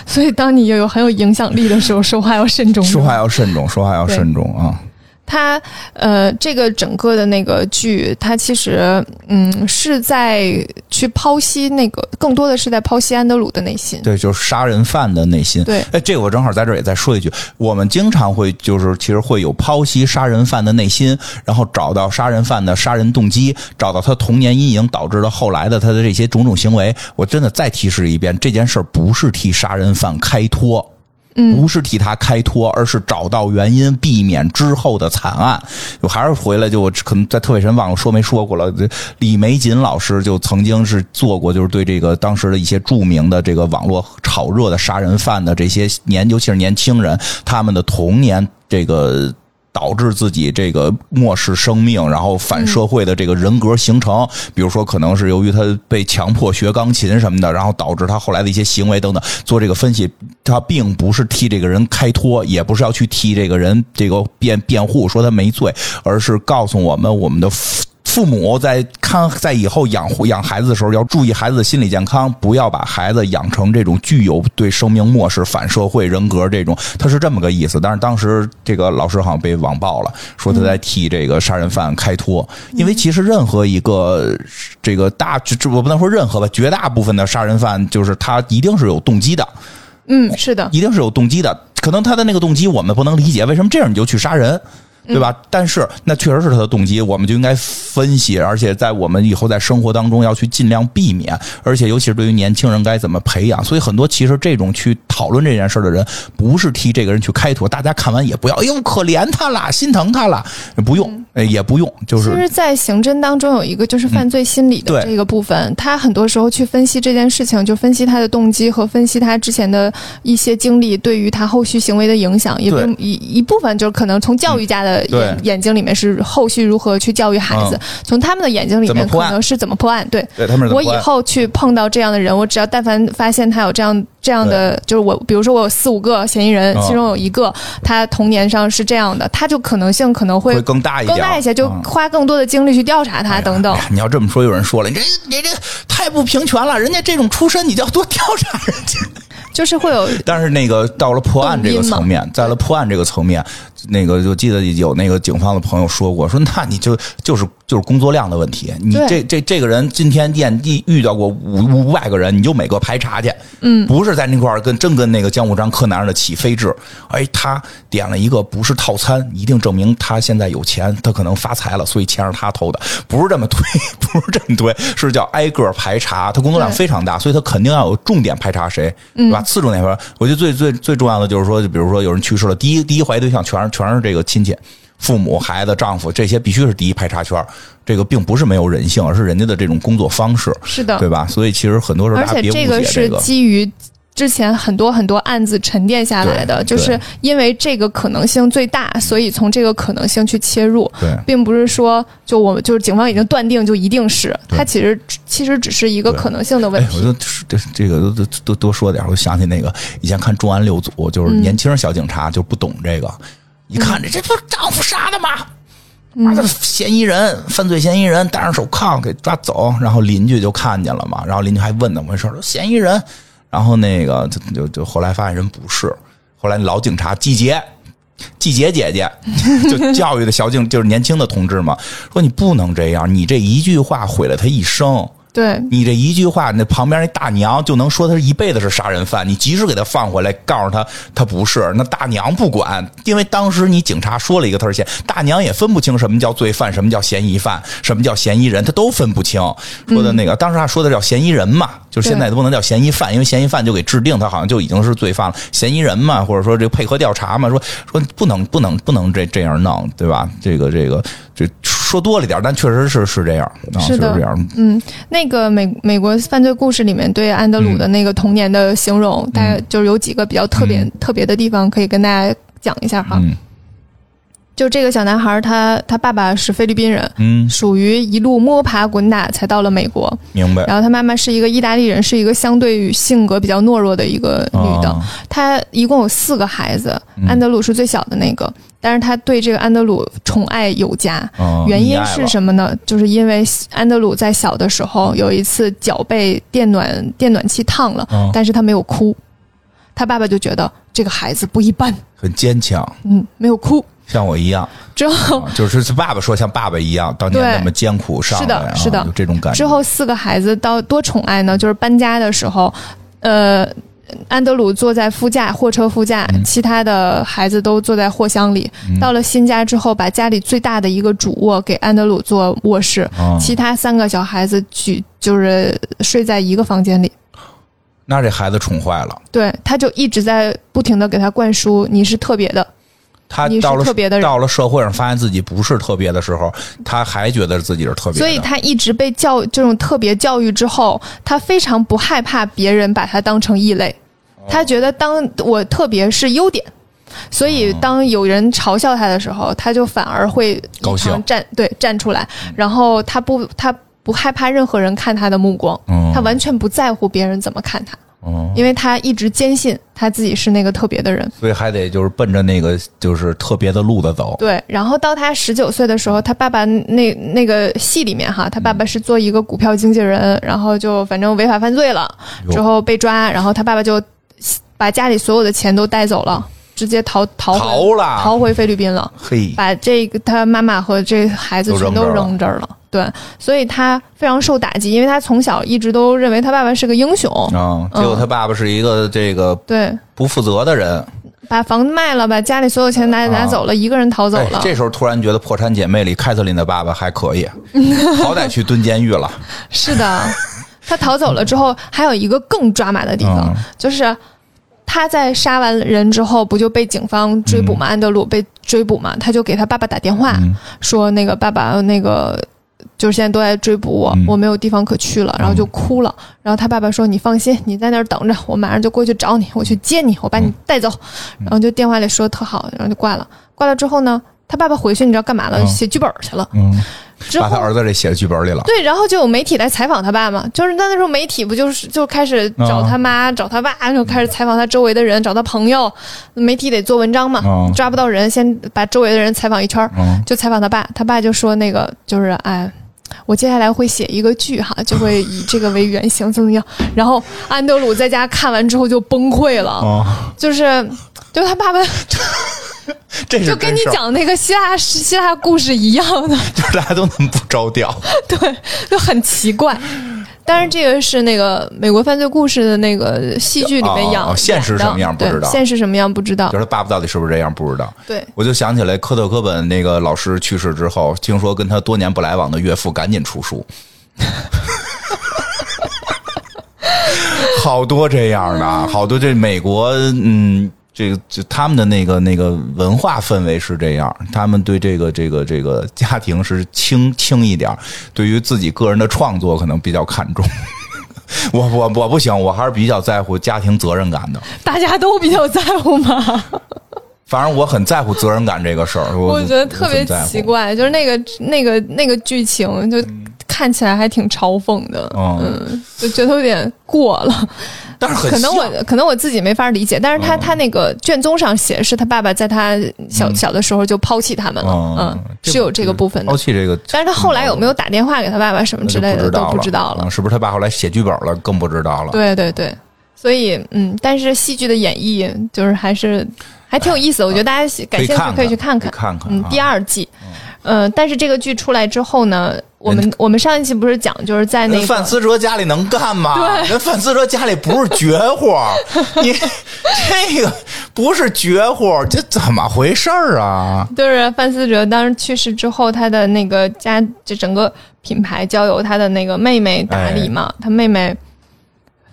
A: 所以，当你又有很有影响力的时候，说话要慎重。
B: 说话要慎重，说话要慎重啊。
A: 他呃，这个整个的那个剧，它其实嗯是在去剖析那个，更多的是在剖析安德鲁的内心。
B: 对，就是杀人犯的内心。
A: 对，
B: 哎，这个我正好在这儿也再说一句，我们经常会就是其实会有剖析杀人犯的内心，然后找到杀人犯的杀人动机，找到他童年阴影导致的后来的他的这些种种行为。我真的再提示一遍，这件事儿不是替杀人犯开脱。不是替他开脱，而是找到原因，避免之后的惨案。我还是回来，就我可能在特别神忘了说没说过了。李玫瑾老师就曾经是做过，就是对这个当时的一些著名的这个网络炒热的杀人犯的这些年，尤其是年轻人，他们的童年这个。导致自己这个漠视生命，然后反社会的这个人格形成，比如说可能是由于他被强迫学钢琴什么的，然后导致他后来的一些行为等等。做这个分析，他并不是替这个人开脱，也不是要去替这个人这个辩辩护说他没罪，而是告诉我们我们的。父母在看在以后养养孩子的时候，要注意孩子的心理健康，不要把孩子养成这种具有对生命漠视、反社会人格这种。他是这么个意思。但是当时这个老师好像被网暴了，说他在替这个杀人犯开脱。因为其实任何一个这个大，这我不能说任何吧，绝大部分的杀人犯就是他一定是有动机的。
A: 嗯，是的，
B: 一定是有动机的。可能他的那个动机我们不能理解，为什么这样你就去杀人？对吧？但是那确实是他的动机，我们就应该分析，而且在我们以后在生活当中要去尽量避免，而且尤其是对于年轻人该怎么培养。所以很多其实这种去讨论这件事的人，不是替这个人去开脱，大家看完也不要，哎呦可怜他了，心疼他了，不用，也不用。就是
A: 其实，在刑侦当中有一个就是犯罪心理的这个部分，他很多时候去分析这件事情，就分析他的动机和分析他之前的一些经历对于他后续行为的影响，也一一部分就是可能从教育家的。眼眼睛里面是后续如何去教育孩子，从他们的眼睛里面可能是怎么破案。对，
B: 对他们，
A: 我以后去碰到这样的人，我只要但凡发现他有这样。这样的，就是我，比如说我有四五个嫌疑人，其中有一个他童年上是这样的，他就可能性可能会
B: 更大一点，
A: 更大一些，就花更多的精力去调查他等等。
B: 你要这么说，有人说了，你这你这太不平权了，人家这种出身，你就要多调查人家。
A: 就是会有，
B: 但是那个到了破案这个层面，在了破案这个层面，那个就记得有那个警方的朋友说过，说那你就就是就是工作量的问题，你这这这个人今天验地遇到过五五百个人，你就每个排查去，
A: 嗯，
B: 不是在那块儿跟真跟那个江户章柯南似的起飞制，哎，他点了一个不是套餐，一定证明他现在有钱，他可能发财了，所以钱是他偷的，不是这么推，不是这么推，是叫挨个排查，他工作量非常大，所以他肯定要有重点排查谁，是吧？次重点分，我觉得最最最重要的就是说，就比如说有人去世了，第一第一怀疑对象全是全是这个亲戚、父母、孩子、丈夫，这些必须是第一排查圈。这个并不是没有人性，而是人家的这种工作方式，
A: 是的，
B: 对吧？所以其实很多时候，
A: 而且这个是基于。之前很多很多案子沉淀下来的，就是因为这个可能性最大，所以从这个可能性去切入，并不是说就我们就是警方已经断定就一定是，它其实其实只是一个可能性的问题。
B: 我就这这个都都都多说点，我想起那个以前看《重案六组》，就是年轻小警察就不懂这个，一看这这不丈夫杀的吗？妈的，嫌疑人犯罪嫌疑人戴上手铐给抓走，然后邻居就看见了嘛，然后邻居还问怎么回事，说嫌疑人。然后那个就就就后来发现人不是，后来老警察季杰，季杰姐姐 就教育的小警就是年轻的同志嘛，说你不能这样，你这一句话毁了他一生。
A: 对
B: 你这一句话，那旁边那大娘就能说他一辈子是杀人犯。你及时给他放回来，告诉他他不是，那大娘不管，因为当时你警察说了一个他是嫌，大娘也分不清什么叫罪犯，什么叫嫌疑犯，什么叫嫌疑人，他都分不清。说的那个当时还说的叫嫌疑人嘛，就是现在都不能叫嫌疑犯，因为嫌疑犯就给制定他好像就已经是罪犯了。嫌疑人嘛，或者说这配合调查嘛，说说不能不能不能这这样弄，对吧？这个这个这。说多了点但确实是是这样，
A: 是的，
B: 这样。
A: 嗯，那个美美国犯罪故事里面对安德鲁的那个童年的形容，大概就是有几个比较特别特别的地方，可以跟大家讲一下哈。就这个小男孩，他他爸爸是菲律宾人，
B: 嗯，
A: 属于一路摸爬滚打才到了美国，
B: 明白。
A: 然后他妈妈是一个意大利人，是一个相对于性格比较懦弱的一个女的。他一共有四个孩子，安德鲁是最小的那个，但是他对这个安德鲁宠爱有加。原因是什么呢？就是因为安德鲁在小的时候有一次脚被电暖电暖气烫了，但是他没有哭，他爸爸就觉得这个孩子不一般，
B: 很坚强，
A: 嗯，没有哭。
B: 像我一样，
A: 之后
B: 就是爸爸说像爸爸一样，当年那么艰苦上
A: 来，是的，是的，
B: 有这种感觉。
A: 之后四个孩子到多宠爱呢？就是搬家的时候，呃，安德鲁坐在副驾，货车副驾，其他的孩子都坐在货箱里。到了新家之后，把家里最大的一个主卧给安德鲁做卧室，其他三个小孩子举就是睡在一个房间里。
B: 那这孩子宠坏了，
A: 对，他就一直在不停的给他灌输，你是特别的。
B: 他到了到了社会上，发现自己不是特别的时候，他还觉得自己是特别。
A: 所以他一直被教这种特别教育之后，他非常不害怕别人把他当成异类。他觉得当我特别是优点，所以当有人嘲笑他的时候，他就反而会
B: 高兴
A: 站对站出来。然后他不他不害怕任何人看他的目光，他完全不在乎别人怎么看他。因为他一直坚信他自己是那个特别的人，
B: 所以还得就是奔着那个就是特别的路子走。
A: 对，然后到他十九岁的时候，他爸爸那那个戏里面哈，他爸爸是做一个股票经纪人，然后就反正违法犯罪了，之后被抓，然后他爸爸就把家里所有的钱都带走了。直接逃逃
B: 逃了，
A: 逃回菲律宾了。
B: 嘿，
A: 把这个他妈妈和这孩子全都扔这儿了。对，所以他非常受打击，因为他从小一直都认为他爸爸是个英雄
B: 啊。结果他爸爸是一个这个
A: 对
B: 不负责的人，
A: 把房子卖了，把家里所有钱拿拿走了，一个人逃走了。
B: 这时候突然觉得《破产姐妹》里凯瑟琳的爸爸还可以，好歹去蹲监狱了。
A: 是的，他逃走了之后，还有一个更抓马的地方，就是。他在杀完人之后，不就被警方追捕吗？安德鲁被追捕嘛？他就给他爸爸打电话，说：“那个爸爸，那个就是现在都在追捕我，我没有地方可去了。”然后就哭了。然后他爸爸说：“你放心，你在那儿等着，我马上就过去找你，我去接你，我把你带走。”然后就电话里说特好，然后就挂了。挂了之后呢，他爸爸回去你知道干嘛了？写剧本去了。
B: 嗯。把他儿子这写剧本里了。
A: 对，然后就有媒体来采访他爸嘛，就是那那时候媒体不就是就开始找他妈、找他爸，就开始采访他周围的人，找他朋友。媒体得做文章嘛，抓不到人，先把周围的人采访一圈，就采访他爸。他爸就说那个就是哎，我接下来会写一个剧哈，就会 以这个为原型怎么样。然后安德鲁在家看完之后就崩溃了，就是就他爸爸。
B: 这
A: 就跟你讲那个希腊希腊故事一样的，
B: 就是大家都能不着调，
A: 对，就很奇怪。但是这个是那个美国犯罪故事的那个戏剧里面演，
B: 现实什么样不知道，
A: 现实什么样不知道。
B: 就是他爸爸到底是不是这样不知道。
A: 对，
B: 我就想起来科特·科本那个老师去世之后，听说跟他多年不来往的岳父赶紧出书，好多这样的，好多这美国嗯。这个就他们的那个那个文化氛围是这样，他们对这个这个这个家庭是轻轻一点，对于自己个人的创作可能比较看重。我我我不行，我还是比较在乎家庭责任感的。
A: 大家都比较在乎吗？
B: 反正我很在乎责任感这个事儿。
A: 我觉得特别奇怪，就是那个那个那个剧情，就看起来还挺嘲讽的，嗯，就觉得有点过了。
B: 但是
A: 可能我可能我自己没法理解，但是他他那个卷宗上写是他爸爸在他小小的时候就抛弃他们了，嗯，是有这个部分的。
B: 抛弃这个，
A: 但是他后来有没有打电话给他爸爸什么之类的都不知道了，
B: 是不是他爸后来写剧本了更不知道了？
A: 对对对，所以嗯，但是戏剧的演绎就是还是还挺有意思，我觉得大家感兴趣可以去看
B: 看。看看，
A: 嗯，第二季。嗯，但是这个剧出来之后呢，我们我们上一期不是讲，就是在那个
B: 范思哲家里能干吗？人范思哲家里不是绝活，你这个不是绝活，这怎么回事儿啊？
A: 就是范思哲当时去世之后，他的那个家就整个品牌交由他的那个妹妹打理嘛，他妹妹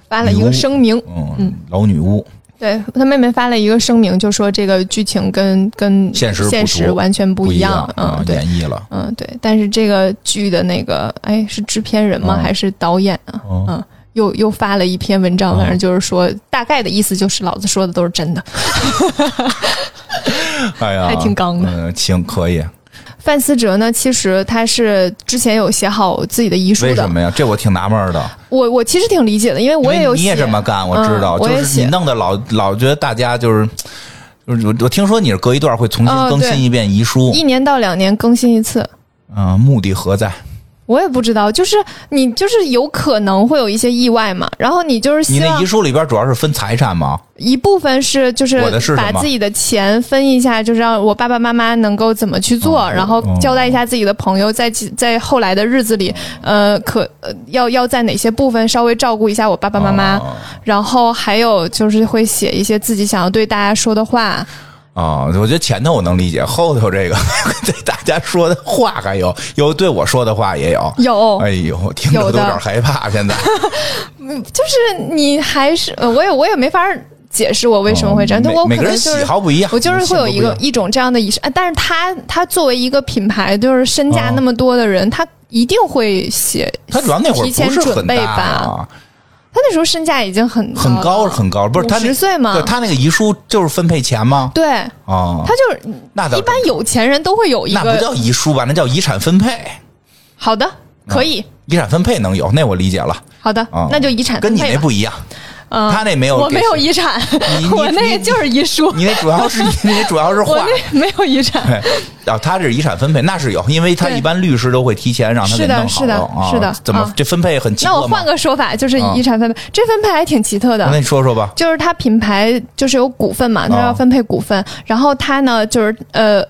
A: 发了一个声明，
B: 嗯，老女巫。
A: 对他妹妹发了一个声明，就说这个剧情跟跟
B: 现实
A: 现实完全不
B: 一
A: 样，嗯，
B: 演绎了，
A: 嗯，对。但是这个剧的那个，哎，是制片人吗？还是导演啊？嗯，又又发了一篇文章，反正就是说，大概的意思就是老子说的都是真的。
B: 哎呀，
A: 还挺刚的。
B: 嗯，行，可以。
A: 范思哲呢？其实他是之前有写好自己的遗书的。
B: 为什么呀？这我挺纳闷的。
A: 我我其实挺理解的，因为我也有
B: 你也这么干，我知道。就是你弄的老老觉得大家就是，就是我我听说你是隔一段会重新更新一遍遗书，
A: 一年到两年更新一次。
B: 嗯，目的何在？
A: 我也不知道，就是你就是有可能会有一些意外嘛，然后你就是
B: 你那遗书里边主要是分财产吗？
A: 一部分是就是把自己的钱分一下，就是让我爸爸妈妈能够怎么去做，然后交代一下自己的朋友，在在后来的日子里，呃，可要要在哪些部分稍微照顾一下我爸爸妈妈，然后还有就是会写一些自己想要对大家说的话。
B: 啊，我觉得前头我能理解，后头这个 对大家说的话还有，有对我说的话也有，
A: 有，
B: 哎呦，听着都有点害怕。现在，
A: 就是你还是，我也我也没法解释我为什么会这样，但我
B: 每个人喜好不一样，
A: 我就是会有一个一种这样的仪式。但是他他作为一个品牌，就是身价那么多的人，他一定会写，
B: 他主要那会儿
A: 提前准备吧。他那时候身价已经很
B: 很高很高，不是他
A: 十岁吗？
B: 对他那个遗书就是分配钱吗？
A: 对，哦，他就是
B: 那
A: 一般有钱人都会有一个，
B: 那不叫遗书吧？那叫遗产分配。
A: 好的，可以，
B: 遗产分配能有，那我理解了。
A: 好的，那就遗产
B: 跟你那不一样。他那没有，
A: 我没有遗产，我那就是遗书。
B: 你那主要是，你那主要是 画，
A: 没有遗产。
B: 然后他这遗产分配那是有，因为他一般律师都会提前让他给弄好。
A: 是的，是的，是的。
B: 怎么这分配很奇特？
A: 那我换个说法，就是遗产分配，这分配还挺奇特的。
B: 那你说说吧。
A: 就是他品牌就是有股份嘛，他要分配股份，然后他呢就是呃。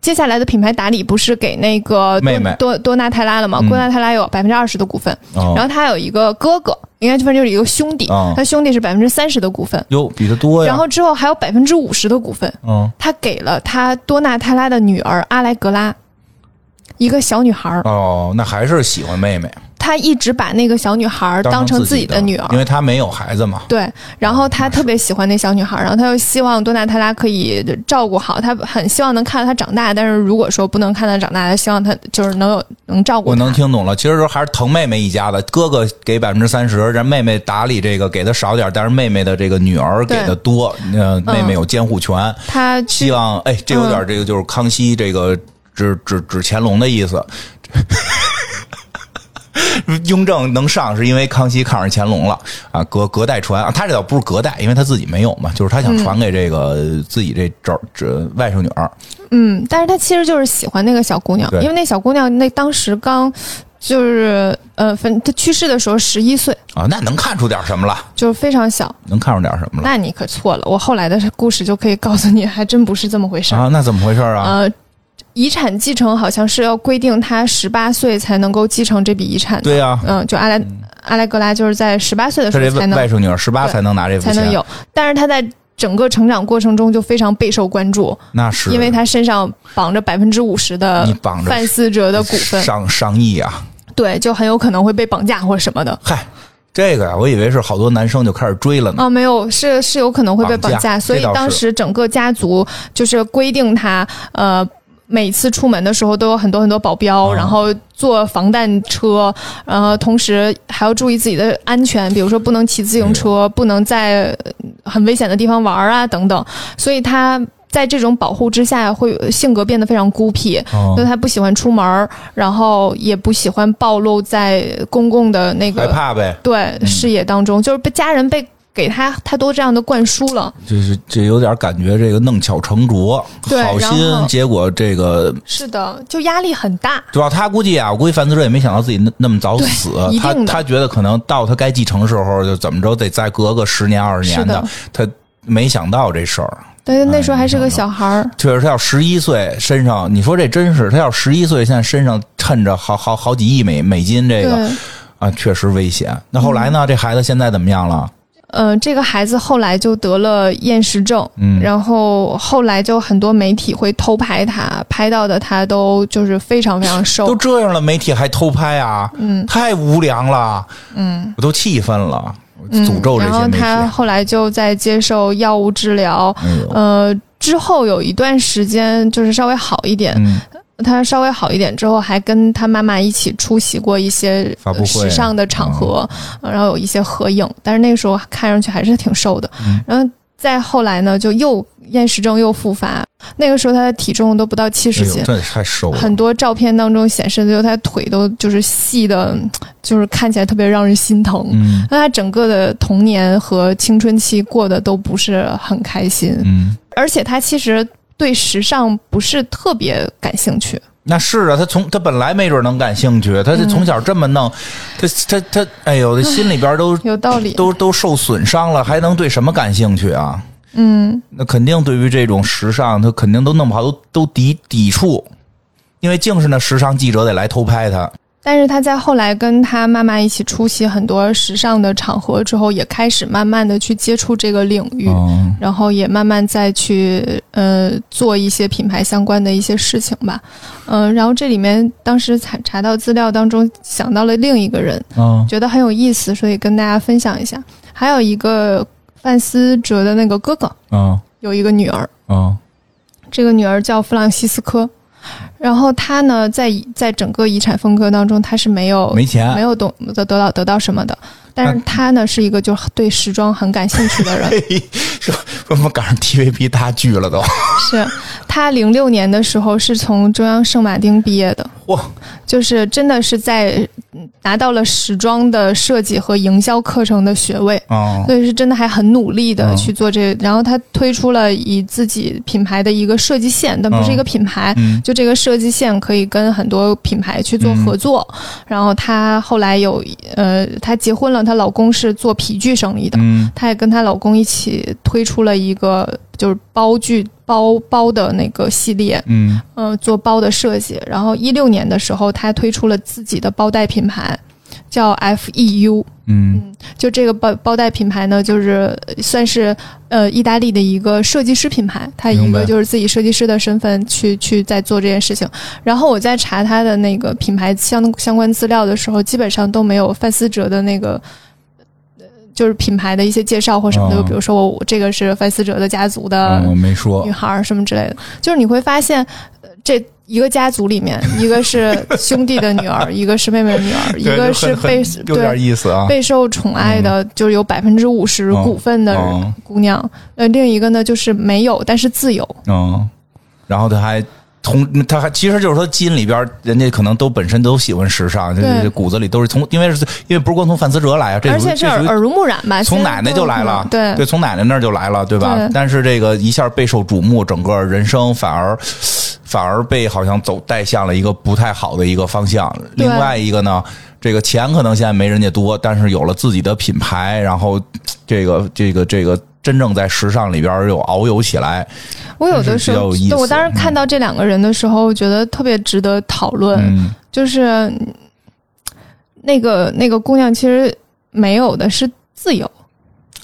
A: 接下来的品牌打理不是给那个
B: 妹妹
A: 多多纳泰拉了吗？多纳泰拉有百分之二十的股份，然后他有一个哥哥，应该就分就是一个兄弟，他兄弟是百分之三十的股份，
B: 哟，比他多
A: 呀。然后之后还有百分之五十的股份，嗯，他给了他多纳泰拉的女儿阿莱格拉，一个小女孩
B: 哦，那还是喜欢妹妹。
A: 他一直把那个小女孩当成自己的女儿，
B: 因为他没有孩子嘛。
A: 对，然后他特别喜欢那小女孩，然后他又希望多纳泰拉可以照顾好他，很希望能看到她长大。但是如果说不能看她长大，他希望她就是能有能照顾。
B: 我能听懂了，其实还是疼妹妹一家的，哥哥给百分之三十，让妹妹打理这个给的少点，但是妹妹的这个女儿给的多，呃，妹妹有监护权。
A: 他
B: 希望，哎，这有点这个就是康熙这个指指指乾隆的意思。雍正能上是因为康熙看上乾隆了啊，隔隔代传啊，他这倒不是隔代，因为他自己没有嘛，就是他想传给这个自己这这这外甥女儿。
A: 嗯，但是他其实就是喜欢那个小姑娘，因为那小姑娘那当时刚就是呃，分她去世的时候十一岁
B: 啊，那能看出点什么了？
A: 就是非常小，
B: 能看出点什么了？
A: 那你可错了，我后来的故事就可以告诉你，还真不是这么回事
B: 啊。那怎么回事啊？
A: 呃。遗产继承好像是要规定他十八岁才能够继承这笔遗产。
B: 对呀，
A: 嗯，就阿莱阿莱格拉就是在十八岁的时候才能
B: 外甥女儿十八才能拿这
A: 才能有，但是他在整个成长过程中就非常备受关注。
B: 那是
A: 因为他身上绑着百分之五十的范思哲的股份，
B: 上上亿啊！
A: 对，就很有可能会被绑架或者什么的。
B: 嗨，这个呀，我以为是好多男生就开始追了呢。
A: 啊，没有，是是有可能会被绑架，所以当时整个家族就是规定他呃。每次出门的时候都有很多很多保镖，然后坐防弹车，然后同时还要注意自己的安全，比如说不能骑自行车，不能在很危险的地方玩啊等等。所以他在这种保护之下，会性格变得非常孤僻，因为他不喜欢出门，然后也不喜欢暴露在公共的那个
B: 害怕呗，
A: 对视野当中，就是被家人被。给他太多这样的灌输了，
B: 就是这有点感觉，这个弄巧成拙，好心，结果这个
A: 是的，就压力很大。
B: 主要他估计啊，我估计范思哲也没想到自己那那么早死，他他觉得可能到他该继承时候，就怎么着得再隔个十年二十年的，他没想到这事儿。
A: 对，那时候还是个小孩儿。
B: 确实，他要十一岁，身上你说这真是，他要十一岁，现在身上趁着好好好几亿美美金，这个啊，确实危险。那后来呢？这孩子现在怎么样了？
A: 嗯，这个孩子后来就得了厌食症，嗯，然后后来就很多媒体会偷拍他，拍到的他都就是非常非常瘦。
B: 都这样了，媒体还偷拍啊？嗯，太无良了，嗯，我都气愤了，诅咒这些。
A: 然后他后来就在接受药物治疗，呃，之后有一段时间就是稍微好一点。他稍微好一点之后，还跟他妈妈一起出席过一些时尚的场合，然后有一些合影。但是那个时候看上去还是挺瘦的。然后再后来呢，就又厌食症又复发。那个时候他的体重都不到七十斤，
B: 这太瘦了。
A: 很多照片当中显示的，就他腿都就是细的，就是看起来特别让人心疼。那他整个的童年和青春期过得都不是很开心。嗯，而且他其实。对时尚不是特别感兴趣，
B: 那是啊，他从他本来没准能感兴趣，他就从小这么弄，他他他，哎呦，他心里边都
A: 有道理，
B: 都都受损伤了，还能对什么感兴趣啊？
A: 嗯，
B: 那肯定对于这种时尚，他肯定都弄不好，都都抵抵触，因为净是那时尚记者得来偷拍他。
A: 但是他在后来跟他妈妈一起出席很多时尚的场合之后，也开始慢慢的去接触这个领域，然后也慢慢再去呃做一些品牌相关的一些事情吧。嗯，然后这里面当时查查到资料当中想到了另一个人，觉得很有意思，所以跟大家分享一下。还有一个范思哲的那个哥哥，有一个女儿，这个女儿叫弗朗西斯科。然后他呢，在在整个遗产分割当中，他是没有
B: 没钱，
A: 没有懂得得到得到什么的。但是他呢，是一个就对时装很感兴趣的人。
B: 说我们赶上 TVB 大剧了都。
A: 是他零六年的时候是从中央圣马丁毕业的。
B: 哇，
A: 就是真的是在拿到了时装的设计和营销课程的学位。哦，所以是真的还很努力的去做这。然后他推出了以自己品牌的一个设计线，但不是一个品牌，就这个设计线可以跟很多品牌去做合作。然后他后来有呃，他结婚了。她老公是做皮具生意的，她也跟她老公一起推出了一个就是包具包包的那个系列，嗯，呃，做包的设计。然后一六年的时候，他推出了自己的包袋品牌，叫 FEU，嗯，就这个包包袋品牌呢，就是算是呃意大利的一个设计师品牌，他一个就是自己设计师的身份去去在做这件事情。然后我在查他的那个品牌相相关资料的时候，基本上都没有范思哲的那个。就是品牌的一些介绍或什么的，比如说我这个是范思哲的家族的，
B: 我没说
A: 女孩什么之类的。就是你会发现，这一个家族里面，一个是兄弟的女儿，一个是妹妹的女儿，一个是被
B: 有点意思啊，
A: 备受宠爱的，就是有百分之五十股份的姑娘。呃，另一个呢，就是没有，但是自由。
B: 嗯，然后他还。从他还其实就是说基因里边，人家可能都本身都喜欢时尚，这骨子里都是从，因为是因为不是光从范思哲来啊，这
A: 而且是耳濡目染吧，
B: 从奶奶就来了，
A: 对
B: 对，从奶奶那儿就来了，对吧？但是这个一下备受瞩目，整个人生反而反而被好像走带向了一个不太好的一个方向。另外一个呢，这个钱可能现在没人家多，但是有了自己的品牌，然后这个这个这个。真正在时尚里边又遨游起来，
A: 我有的时候，我当时看到这两个人的时候，我觉得特别值得讨论。就是那个那个姑娘，其实没有的是自由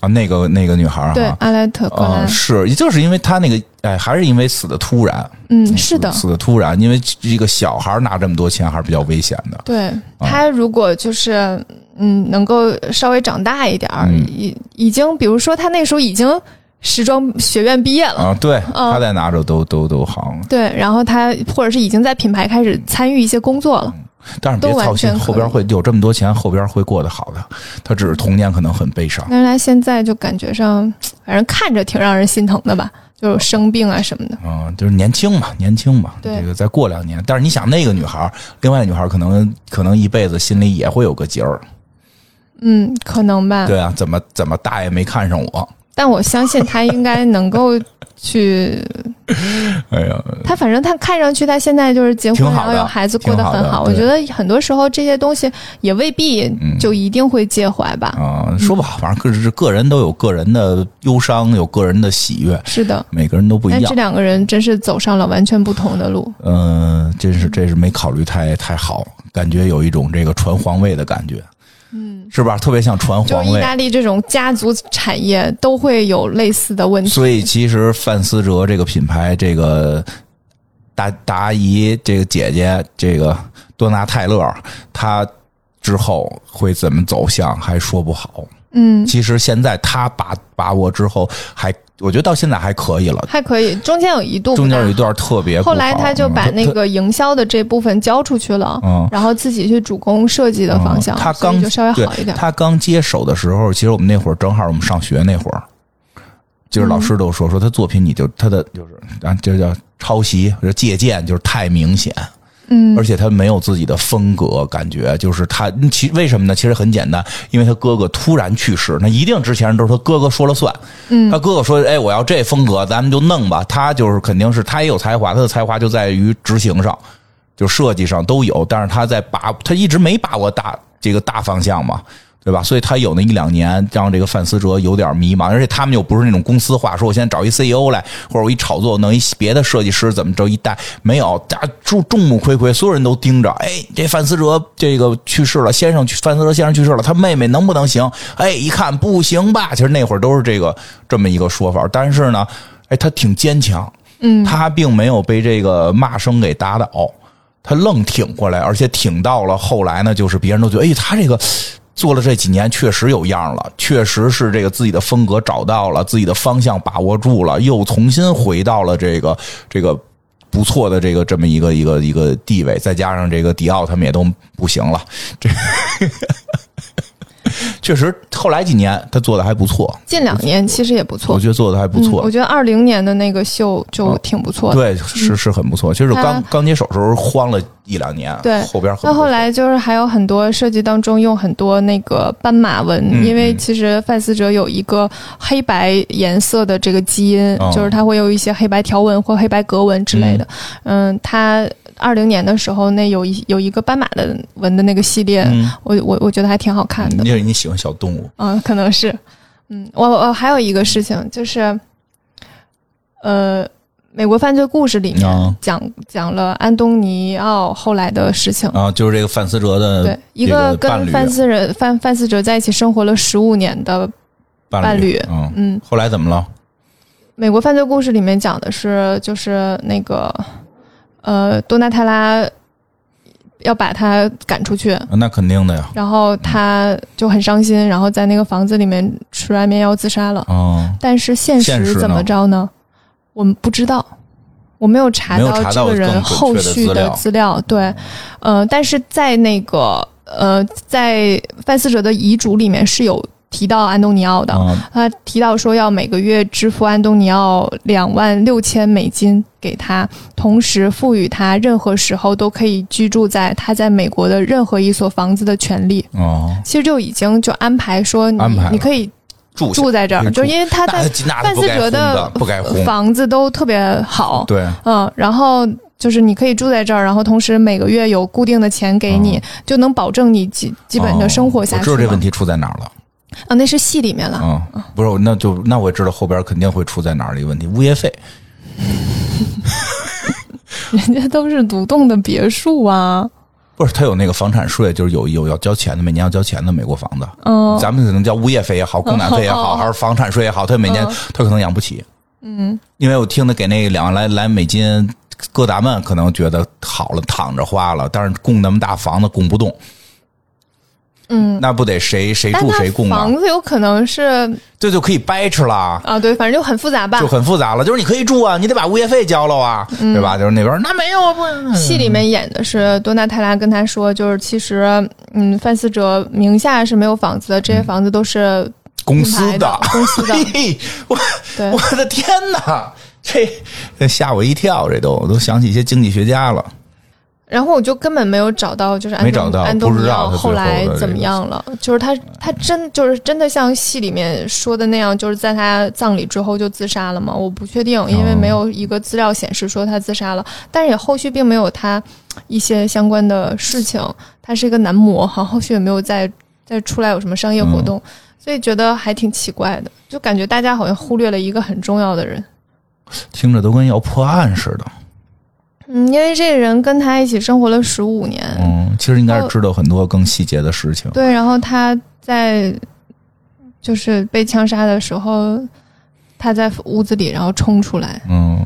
B: 啊。那个那个女孩
A: 对阿莱特格兰
B: 是，就是因为她那个哎，还是因为死的突然。
A: 嗯，是的，
B: 死的突然，因为一个小孩拿这么多钱还是比较危险的。
A: 对他如果就是。嗯，能够稍微长大一点儿，已已经，比如说他那时候已经时装学院毕业了
B: 啊，对，他在哪着都都都好。
A: 对，然后他或者是已经在品牌开始参与一些工作了，
B: 但是别操心，后边会有这么多钱，后边会过得好的。他只是童年可能很悲伤，
A: 但是他现在就感觉上，反正看着挺让人心疼的吧。就是生病啊什么的，
B: 嗯，就是年轻嘛，年轻嘛，这个再过两年。但是你想，那个女孩，另外女孩可能可能一辈子心里也会有个结儿。
A: 嗯，可能吧。
B: 对啊，怎么怎么大爷没看上我？
A: 但我相信他应该能够去。
B: 哎呀，
A: 他反正他看上去，他现在就是结婚，然后有孩子，过得很好。我觉得很多时候这些东西也未必就一定会介怀吧。
B: 啊，说不好，反正个是个人都有个人的忧伤，有个人的喜悦。
A: 是的，
B: 每个人都不一样。
A: 这两个人真是走上了完全不同的路。
B: 嗯，真是这是没考虑太太好，感觉有一种这个传皇位的感觉。
A: 嗯，
B: 是吧？特别像传皇位，
A: 意大利这种家族产业都会有类似的问题。
B: 所以，其实范思哲这个品牌，这个大大阿姨，这个姐姐，这个多纳泰勒，她之后会怎么走向，还说不好。
A: 嗯，
B: 其实现在他把把握之后还。我觉得到现在还可以了，
A: 还可以。中间有一度，
B: 中间有一段特别。
A: 后来他就把那个营销的这部分交出去了，嗯，然后自己去主攻设计的方向。
B: 他刚
A: 就稍微好一点。
B: 他刚接手的时候，其实我们那会儿正好我们上学那会儿，就是老师都说说他作品，你就他的就是啊，就叫抄袭或者借鉴，就是太明显。
A: 嗯，
B: 而且他没有自己的风格，感觉就是他其为什么呢？其实很简单，因为他哥哥突然去世，那一定之前都是他哥哥说了算。
A: 嗯，
B: 他哥哥说：“哎，我要这风格，咱们就弄吧。”他就是肯定是他也有才华，他的才华就在于执行上，就设计上都有，但是他在把他一直没把握大这个大方向嘛。对吧？所以他有那一两年让这个范思哲有点迷茫，而且他们又不是那种公司化，说我现在找一 CEO 来，或者我一炒作弄一别的设计师怎么着一带，没有，大家众众目睽睽，所有人都盯着。哎，这范思哲这个去世了，先生范思哲先生去世了，他妹妹能不能行？哎，一看不行吧？其实那会儿都是这个这么一个说法，但是呢，哎，他挺坚强，
A: 嗯，
B: 他并没有被这个骂声给打倒，他愣挺过来，而且挺到了后来呢，就是别人都觉得，哎，他这个。做了这几年，确实有样了，确实是这个自己的风格找到了，自己的方向把握住了，又重新回到了这个这个不错的这个这么一个一个一个地位，再加上这个迪奥他们也都不行了，这。确实，后来几年他做的还不错。
A: 近两年其实也不错，
B: 我觉得做的还不错。
A: 我觉得二零年的那个秀就挺不错的，
B: 对，是是很不错。其实刚刚接手时候慌了一两年，
A: 对，
B: 后边
A: 那后来就是还有很多设计当中用很多那个斑马纹，因为其实范思哲有一个黑白颜色的这个基因，就是他会有一些黑白条纹或黑白格纹之类的。嗯，他。二零年的时候，那有一有一个斑马的纹的那个系列，我我我觉得还挺好看的。
B: 因为你喜欢小动物，
A: 嗯，可能是，嗯，我我还有一个事情就是，呃，美国犯罪故事里面讲讲了安东尼奥后来的事情。
B: 啊，就是这个范思哲的
A: 对一
B: 个
A: 跟范思人范范思哲在一起生活了十五年的伴侣，
B: 嗯嗯，后来怎么了？
A: 美国犯罪故事里面讲的是，就是那个呃，多纳泰拉要把他赶出去，
B: 那肯定的呀。
A: 然后他就很伤心，然后在那个房子里面吃安眠药自杀了。
B: 哦，
A: 但是现实怎么着呢？我们不知道，我没有查到这个人后续的资料。对，呃，但是在那个呃，在范思哲的遗嘱里面是有提到安东尼奥的，他提到说要每个月支付安东尼奥两万六千美金给他，同时赋予他任何时候都可以居住在他在美国的任何一所房子的权利。
B: 哦，
A: 其实就已经就安排说你你可以。
B: 住
A: 住在这儿，就因为他在范思哲的房子都特别好，
B: 对，
A: 嗯，然后就是你可以住在这儿，然后同时每个月有固定的钱给你，就能保证你基基本的生活下去。
B: 知道这问题出在哪儿了？
A: 啊，那是戏里面了。
B: 嗯，不是，那就那我知道后边肯定会出在哪儿的一个问题，物业费。
A: 人家都是独栋的别墅啊。
B: 不是，他有那个房产税，就是有有要交钱的，每年要交钱的美国房子。嗯，咱们可能交物业费也好，供 暖费也好，还是房产税也好，他每年他可能养不起。
A: 嗯，
B: 因为我听他给那两万来来美金，搁咱们可能觉得好了，躺着花了，但是供那么大房子供不动。
A: 嗯，
B: 那不得谁谁住谁供啊？
A: 房子有可能是
B: 这就可以掰扯了
A: 啊！对，反正就很复杂吧，
B: 就很复杂了。就是你可以住啊，你得把物业费交了啊，对吧？就是那边那没有啊，不。
A: 戏里面演的是多纳泰拉跟他说，就是其实嗯，范思哲名下是没有房子的，这些房子都是
B: 公司
A: 的，公司的。
B: 我我的天哪，这吓我一跳，这都我都想起一些经济学家了。
A: 然后我就根本没有找到，就是安东安东尼奥后来怎么样了？就是他他真就是真的像戏里面说的那样，就是在他葬礼之后就自杀了吗？我不确定，因为没有一个资料显示说他自杀了，但是也后续并没有他一些相关的事情。他是一个男模，哈，后续也没有再再出来有什么商业活动，所以觉得还挺奇怪的，就感觉大家好像忽略了一个很重要的人，
B: 听着都跟要破案似的。
A: 嗯，因为这个人跟他一起生活了十五年，
B: 嗯，其实应该是知道很多更细节的事情。
A: 对，然后他在就是被枪杀的时候，他在屋子里，然后冲出来，
B: 嗯，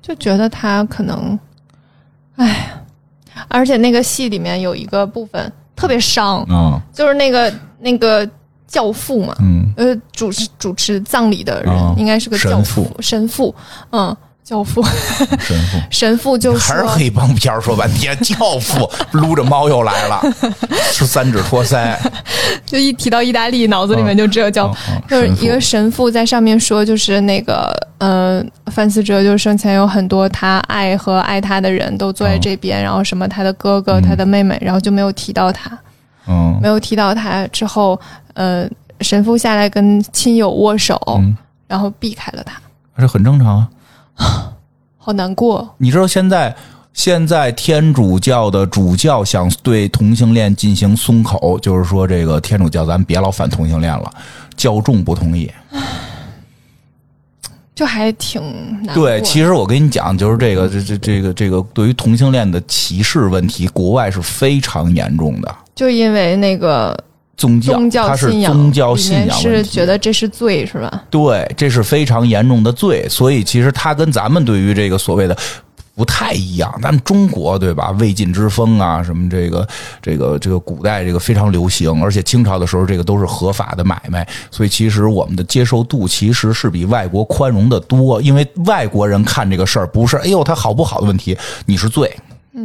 A: 就觉得他可能，哎，而且那个戏里面有一个部分特别伤，
B: 嗯，
A: 就是那个那个教父嘛，
B: 嗯，
A: 呃，主持主持葬礼的人应该是个教父，神父，嗯。教父，
B: 神父，
A: 神父就是
B: 还是黑帮片儿说半天，教父 撸着猫又来了，是三指托腮，
A: 就一提到意大利，脑子里面就只有教，就是一个神父在上面说，就是那个，呃，范思哲就是生前有很多他爱和爱他的人都坐在这边，然后什么他的哥哥、他的妹妹，然后就没有提到他，
B: 嗯，
A: 没有提到他之后，呃，神父下来跟亲友握手，然后避开了他，
B: 这很正常啊。
A: 好难过！
B: 你知道现在现在天主教的主教想对同性恋进行松口，就是说这个天主教咱别老反同性恋了，教众不同意，
A: 就还挺难。
B: 对，其实我跟你讲，就是这个这这这个这个对于同性恋的歧视问题，国外是非常严重的，
A: 就因为那个。
B: 宗教，它是宗教信仰
A: 是觉得这是罪是吧？
B: 对，这是非常严重的罪，所以其实它跟咱们对于这个所谓的不太一样。咱们中国对吧？魏晋之风啊，什么这个这个这个古代这个非常流行，而且清朝的时候这个都是合法的买卖，所以其实我们的接受度其实是比外国宽容的多。因为外国人看这个事儿不是哎呦他好不好的问题，你是罪。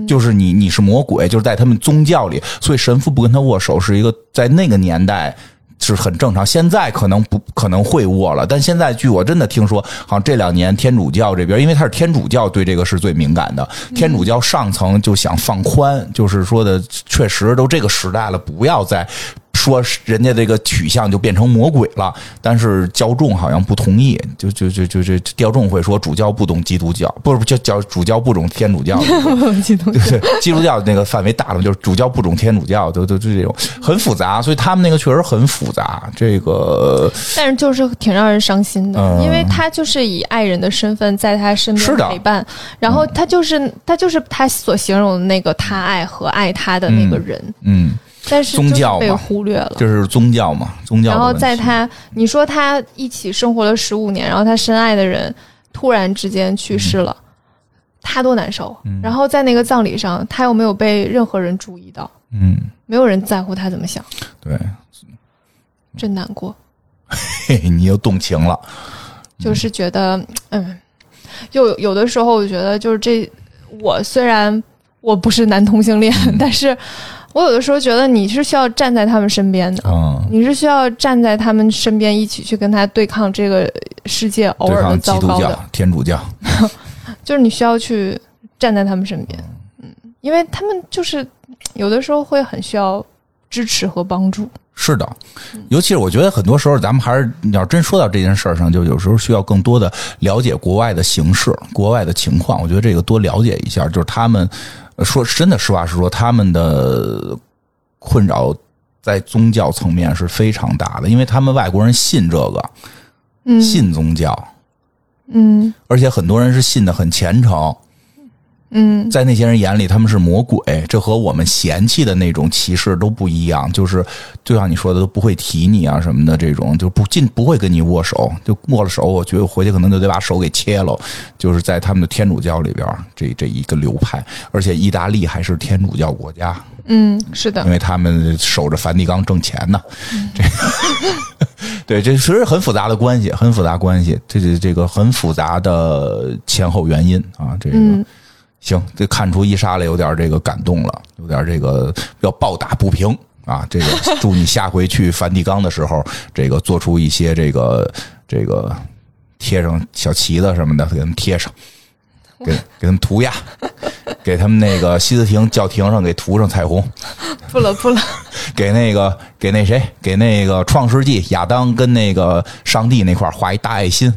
B: 就是你，你是魔鬼，就是在他们宗教里，所以神父不跟他握手是一个在那个年代是很正常。现在可能不可能会握了，但现在据我真的听说，好像这两年天主教这边，因为他是天主教，对这个是最敏感的。天主教上层就想放宽，就是说的，确实都这个时代了，不要再。说人家这个取向就变成魔鬼了。但是教众好像不同意，就就就就这教众会说主教不懂基督教，不是不教教主教不懂天主教，
A: 基督教
B: 基督教那个范围大了，就是主教不懂天主教，都都就这种很复杂，所以他们那个确实很复杂。这个，
A: 但是就是挺让人伤心的，因为他就是以爱人的身份在他身边陪伴，然后他就是他就是他所形容的那个他爱和爱他的那个人，
B: 嗯，
A: 但是
B: 宗教
A: 被忽略了，
B: 就是宗教嘛，宗教。
A: 然后在他你说他一起生活了十五年，然后他深爱的人突然之间去世了。他多难受，然后在那个葬礼上，他又没有被任何人注意到，
B: 嗯，
A: 没有人在乎他怎么想，
B: 对，
A: 真难过，
B: 嘿，你又动情了，
A: 就是觉得，嗯，又有的时候我觉得，就是这，我虽然我不是男同性恋，但是我有的时候觉得你是需要站在他们身边的，你是需要站在他们身边一起去跟他对抗这个世界偶尔的糟糕的
B: 天主教。
A: 就是你需要去站在他们身边，嗯，因为他们就是有的时候会很需要支持和帮助。
B: 是的，尤其是我觉得很多时候，咱们还是你要真说到这件事儿上，就有时候需要更多的了解国外的形势、国外的情况。我觉得这个多了解一下，就是他们说真的，实话实说，他们的困扰在宗教层面是非常大的，因为他们外国人信这个，
A: 嗯，
B: 信宗教。
A: 嗯，
B: 而且很多人是信的很虔诚，
A: 嗯，
B: 在那些人眼里他们是魔鬼，这和我们嫌弃的那种歧视都不一样。就是就像你说的，都不会提你啊什么的，这种就不进不会跟你握手，就握了手，我觉得回去可能就得把手给切了。就是在他们的天主教里边，这这一个流派，而且意大利还是天主教国家，
A: 嗯，是的，
B: 因为他们守着梵蒂冈挣钱呢，这。对，这其实很复杂的关系，很复杂关系，这这这个很复杂的前后原因啊，这个行，这看出伊莎了有点这个感动了，有点这个要抱打不平啊，这个 祝你下回去梵蒂冈的时候，这个做出一些这个这个贴上小旗子什么的，给他们贴上，给 给他们涂鸦，给他们那个西斯廷教廷上给涂上彩虹。
A: 不了不了，
B: 给那个给那谁给那个创世纪亚当跟那个上帝那块画一大爱心，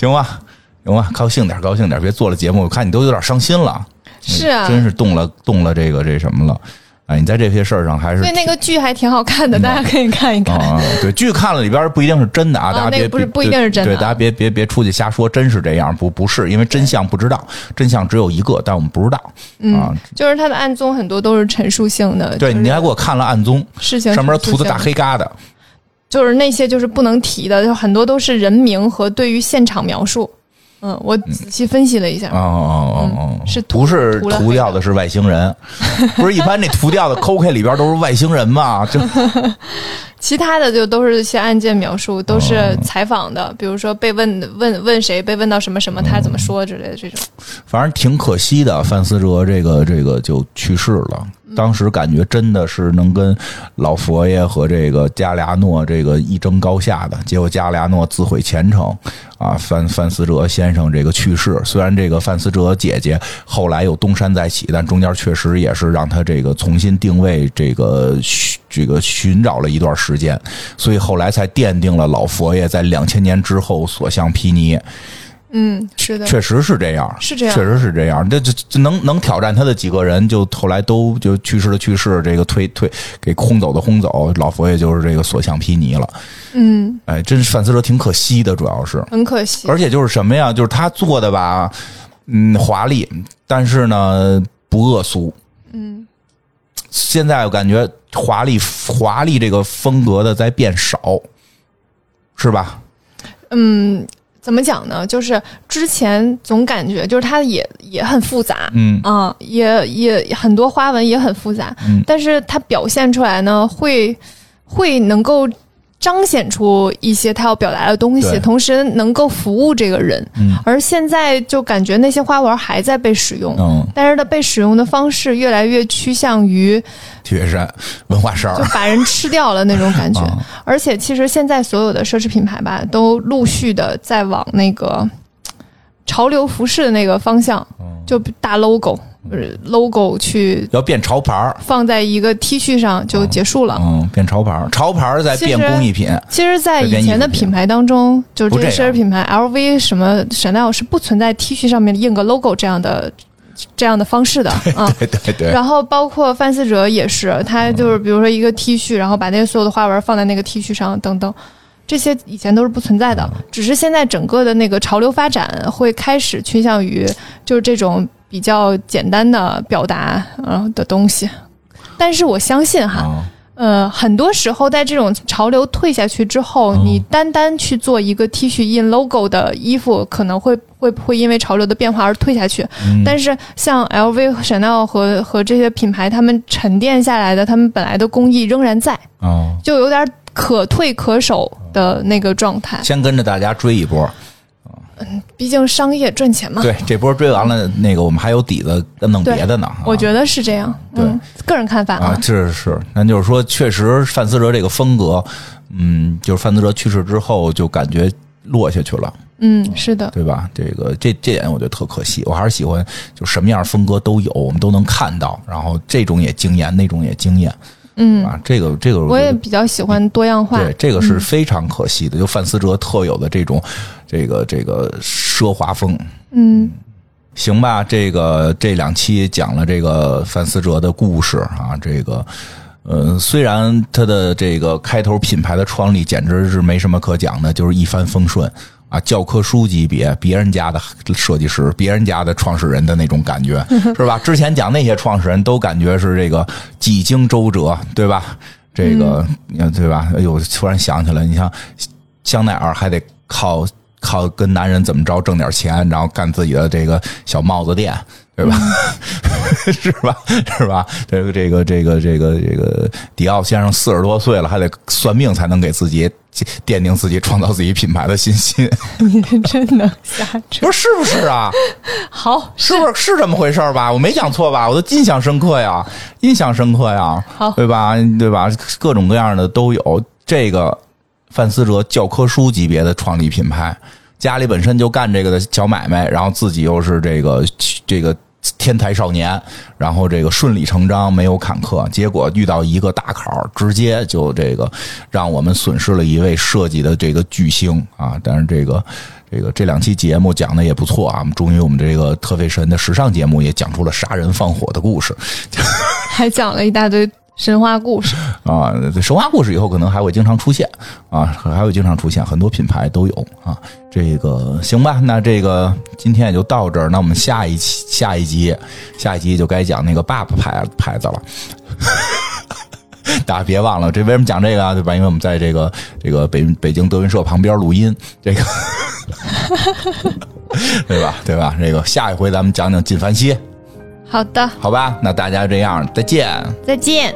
B: 行吧行吧，高兴点高兴点，别做了节目，我看你都有点伤心了，
A: 是啊，
B: 真是动了动了这个这什么了。哎，你在这些事儿上还是
A: 对那个剧还挺好看的，大家可以看一看。
B: 对剧看了里边不一定是真的啊，大家别
A: 不是不一定是真
B: 的，对大家别别别出去瞎说，真是这样不不是，因为真相不知道，真相只有一个，但我们不知道啊。
A: 就是他的案宗很多都是陈述性的，
B: 对你还给我看了案宗，
A: 事情
B: 上面涂的大黑疙瘩，
A: 就是那些就是不能提的，就很多都是人名和对于现场描述。嗯，我仔细分析了一下，
B: 哦哦哦哦，
A: 是
B: 不是涂掉的是外星人？不是一般那涂掉的 COK 里边都是外星人嘛？就
A: 其他的就都是一些案件描述，都是采访的，比如说被问问问谁被问到什么什么，他怎么说之类的这种。
B: 反正挺可惜的，范思哲这个这个就去世了。当时感觉真的是能跟老佛爷和这个加利亚诺这个一争高下的，结果加利亚诺自毁前程啊！范范思哲先生这个去世，虽然这个范思哲姐姐后来又东山再起，但中间确实也是让他这个重新定位这个这个寻找了一段时间，所以后来才奠定了老佛爷在两千年之后所向披靡。
A: 嗯，是的，
B: 确实是这样，
A: 是这样，
B: 确实是这样。这这能能挑战他的几个人，就后来都就去世的去世，这个推推给轰走的轰走，老佛爷就是这个所向披靡了。
A: 嗯，
B: 哎，真是范思哲挺可惜的，主要是
A: 很可惜。
B: 而且就是什么呀，就是他做的吧，嗯，华丽，但是呢不恶俗。
A: 嗯，
B: 现在我感觉华丽华丽这个风格的在变少，是吧？
A: 嗯。怎么讲呢？就是之前总感觉就是它也也很复杂，
B: 嗯
A: 啊，也也很多花纹也很复杂，
B: 嗯，
A: 但是它表现出来呢，会会能够。彰显出一些他要表达的东西，同时能够服务这个人。
B: 嗯，
A: 而现在就感觉那些花纹还在被使用，
B: 嗯，
A: 但是它被使用的方式越来越趋向于
B: 文化衫，
A: 就把人吃掉了那种感觉。而且，其实现在所有的奢侈品牌吧，都陆续的在往那个潮流服饰的那个方向，就大 logo，logo 去
B: 要变潮牌，
A: 放在一个 T 恤上就结束了。
B: 嗯，变潮牌，潮牌在变工艺品。
A: 其实，在以前的品牌当中，就是这些奢侈品牌，LV 什么 Chanel 是不存在 T 恤上面印个 logo 这样的这样的方式的
B: 啊。对对对。
A: 然后包括范思哲也是，他就是比如说一个 T 恤，然后把那些所有的花纹放在那个 T 恤上等等。这些以前都是不存在的，只是现在整个的那个潮流发展会开始趋向于就是这种比较简单的表达呃的东西。但是我相信哈，呃，很多时候在这种潮流退下去之后，你单单去做一个 T 恤印 logo 的衣服，可能会会会因为潮流的变化而退下去。但是像 LV、Chanel 和和这些品牌，他们沉淀下来的，他们本来的工艺仍然在，就有点。可退可守的那个状态，
B: 先跟着大家追一波，
A: 嗯，毕竟商业赚钱嘛。
B: 对，这波追完了，那个我们还有底子弄别的呢。
A: 我觉得是这样，
B: 对，
A: 个人看法
B: 啊，是是，那就是说，确实范思哲这个风格，嗯，就是范思哲去世之后，就感觉落下去了。
A: 嗯，是的，
B: 对吧？这个这这点我觉得特可惜，我还是喜欢，就什么样风格都有，我们都能看到，然后这种也惊艳，那种也惊艳。
A: 嗯
B: 啊，这个这个
A: 我也比较喜欢多样化。
B: 对，这个是非常可惜的，就范思哲特有的这种这个这个奢华风。
A: 嗯，
B: 行吧，这个这两期讲了这个范思哲的故事啊，这个呃，虽然他的这个开头品牌的创立简直是没什么可讲的，就是一帆风顺。啊，教科书级别，别人家的设计师，别人家的创始人的那种感觉，是吧？之前讲那些创始人都感觉是这个几经周折，对吧？这个，对吧？哎呦，突然想起来，你像香奈儿还得靠靠跟男人怎么着挣点钱，然后干自己的这个小帽子店。对吧？是吧？是吧？这个这个这个这个这个迪奥先生四十多岁了，还得算命才能给自己奠定自己创造自己品牌的信心。
A: 你真能瞎扯？
B: 不是是不是啊？
A: 好，
B: 是不是是这么回事吧？我没讲错吧？我都印象深刻呀，印象深刻呀。
A: 好，
B: 对吧？对吧？各种各样的都有。这个范思哲教科书级别的创立品牌，家里本身就干这个的小买卖，然后自己又是这个这个。天才少年，然后这个顺理成章，没有坎坷，结果遇到一个大坎，直接就这个让我们损失了一位设计的这个巨星啊！但是这个这个这两期节目讲的也不错啊，我们终于我们这个特费神的时尚节目也讲出了杀人放火的故事，
A: 还讲了一大堆。神话故事
B: 啊，神话故事以后可能还会经常出现啊，还会经常出现，很多品牌都有啊。这个行吧，那这个今天也就到这儿。那我们下一期、下一集、下一集就该讲那个爸爸牌牌子了。大家别忘了，这为什么讲这个啊？对吧？因为我们在这个这个北北京德云社旁边录音，这个 对吧？对吧？这个下一回咱们讲讲金凡希。
A: 好的，
B: 好吧，那大家这样，再见，
A: 再见。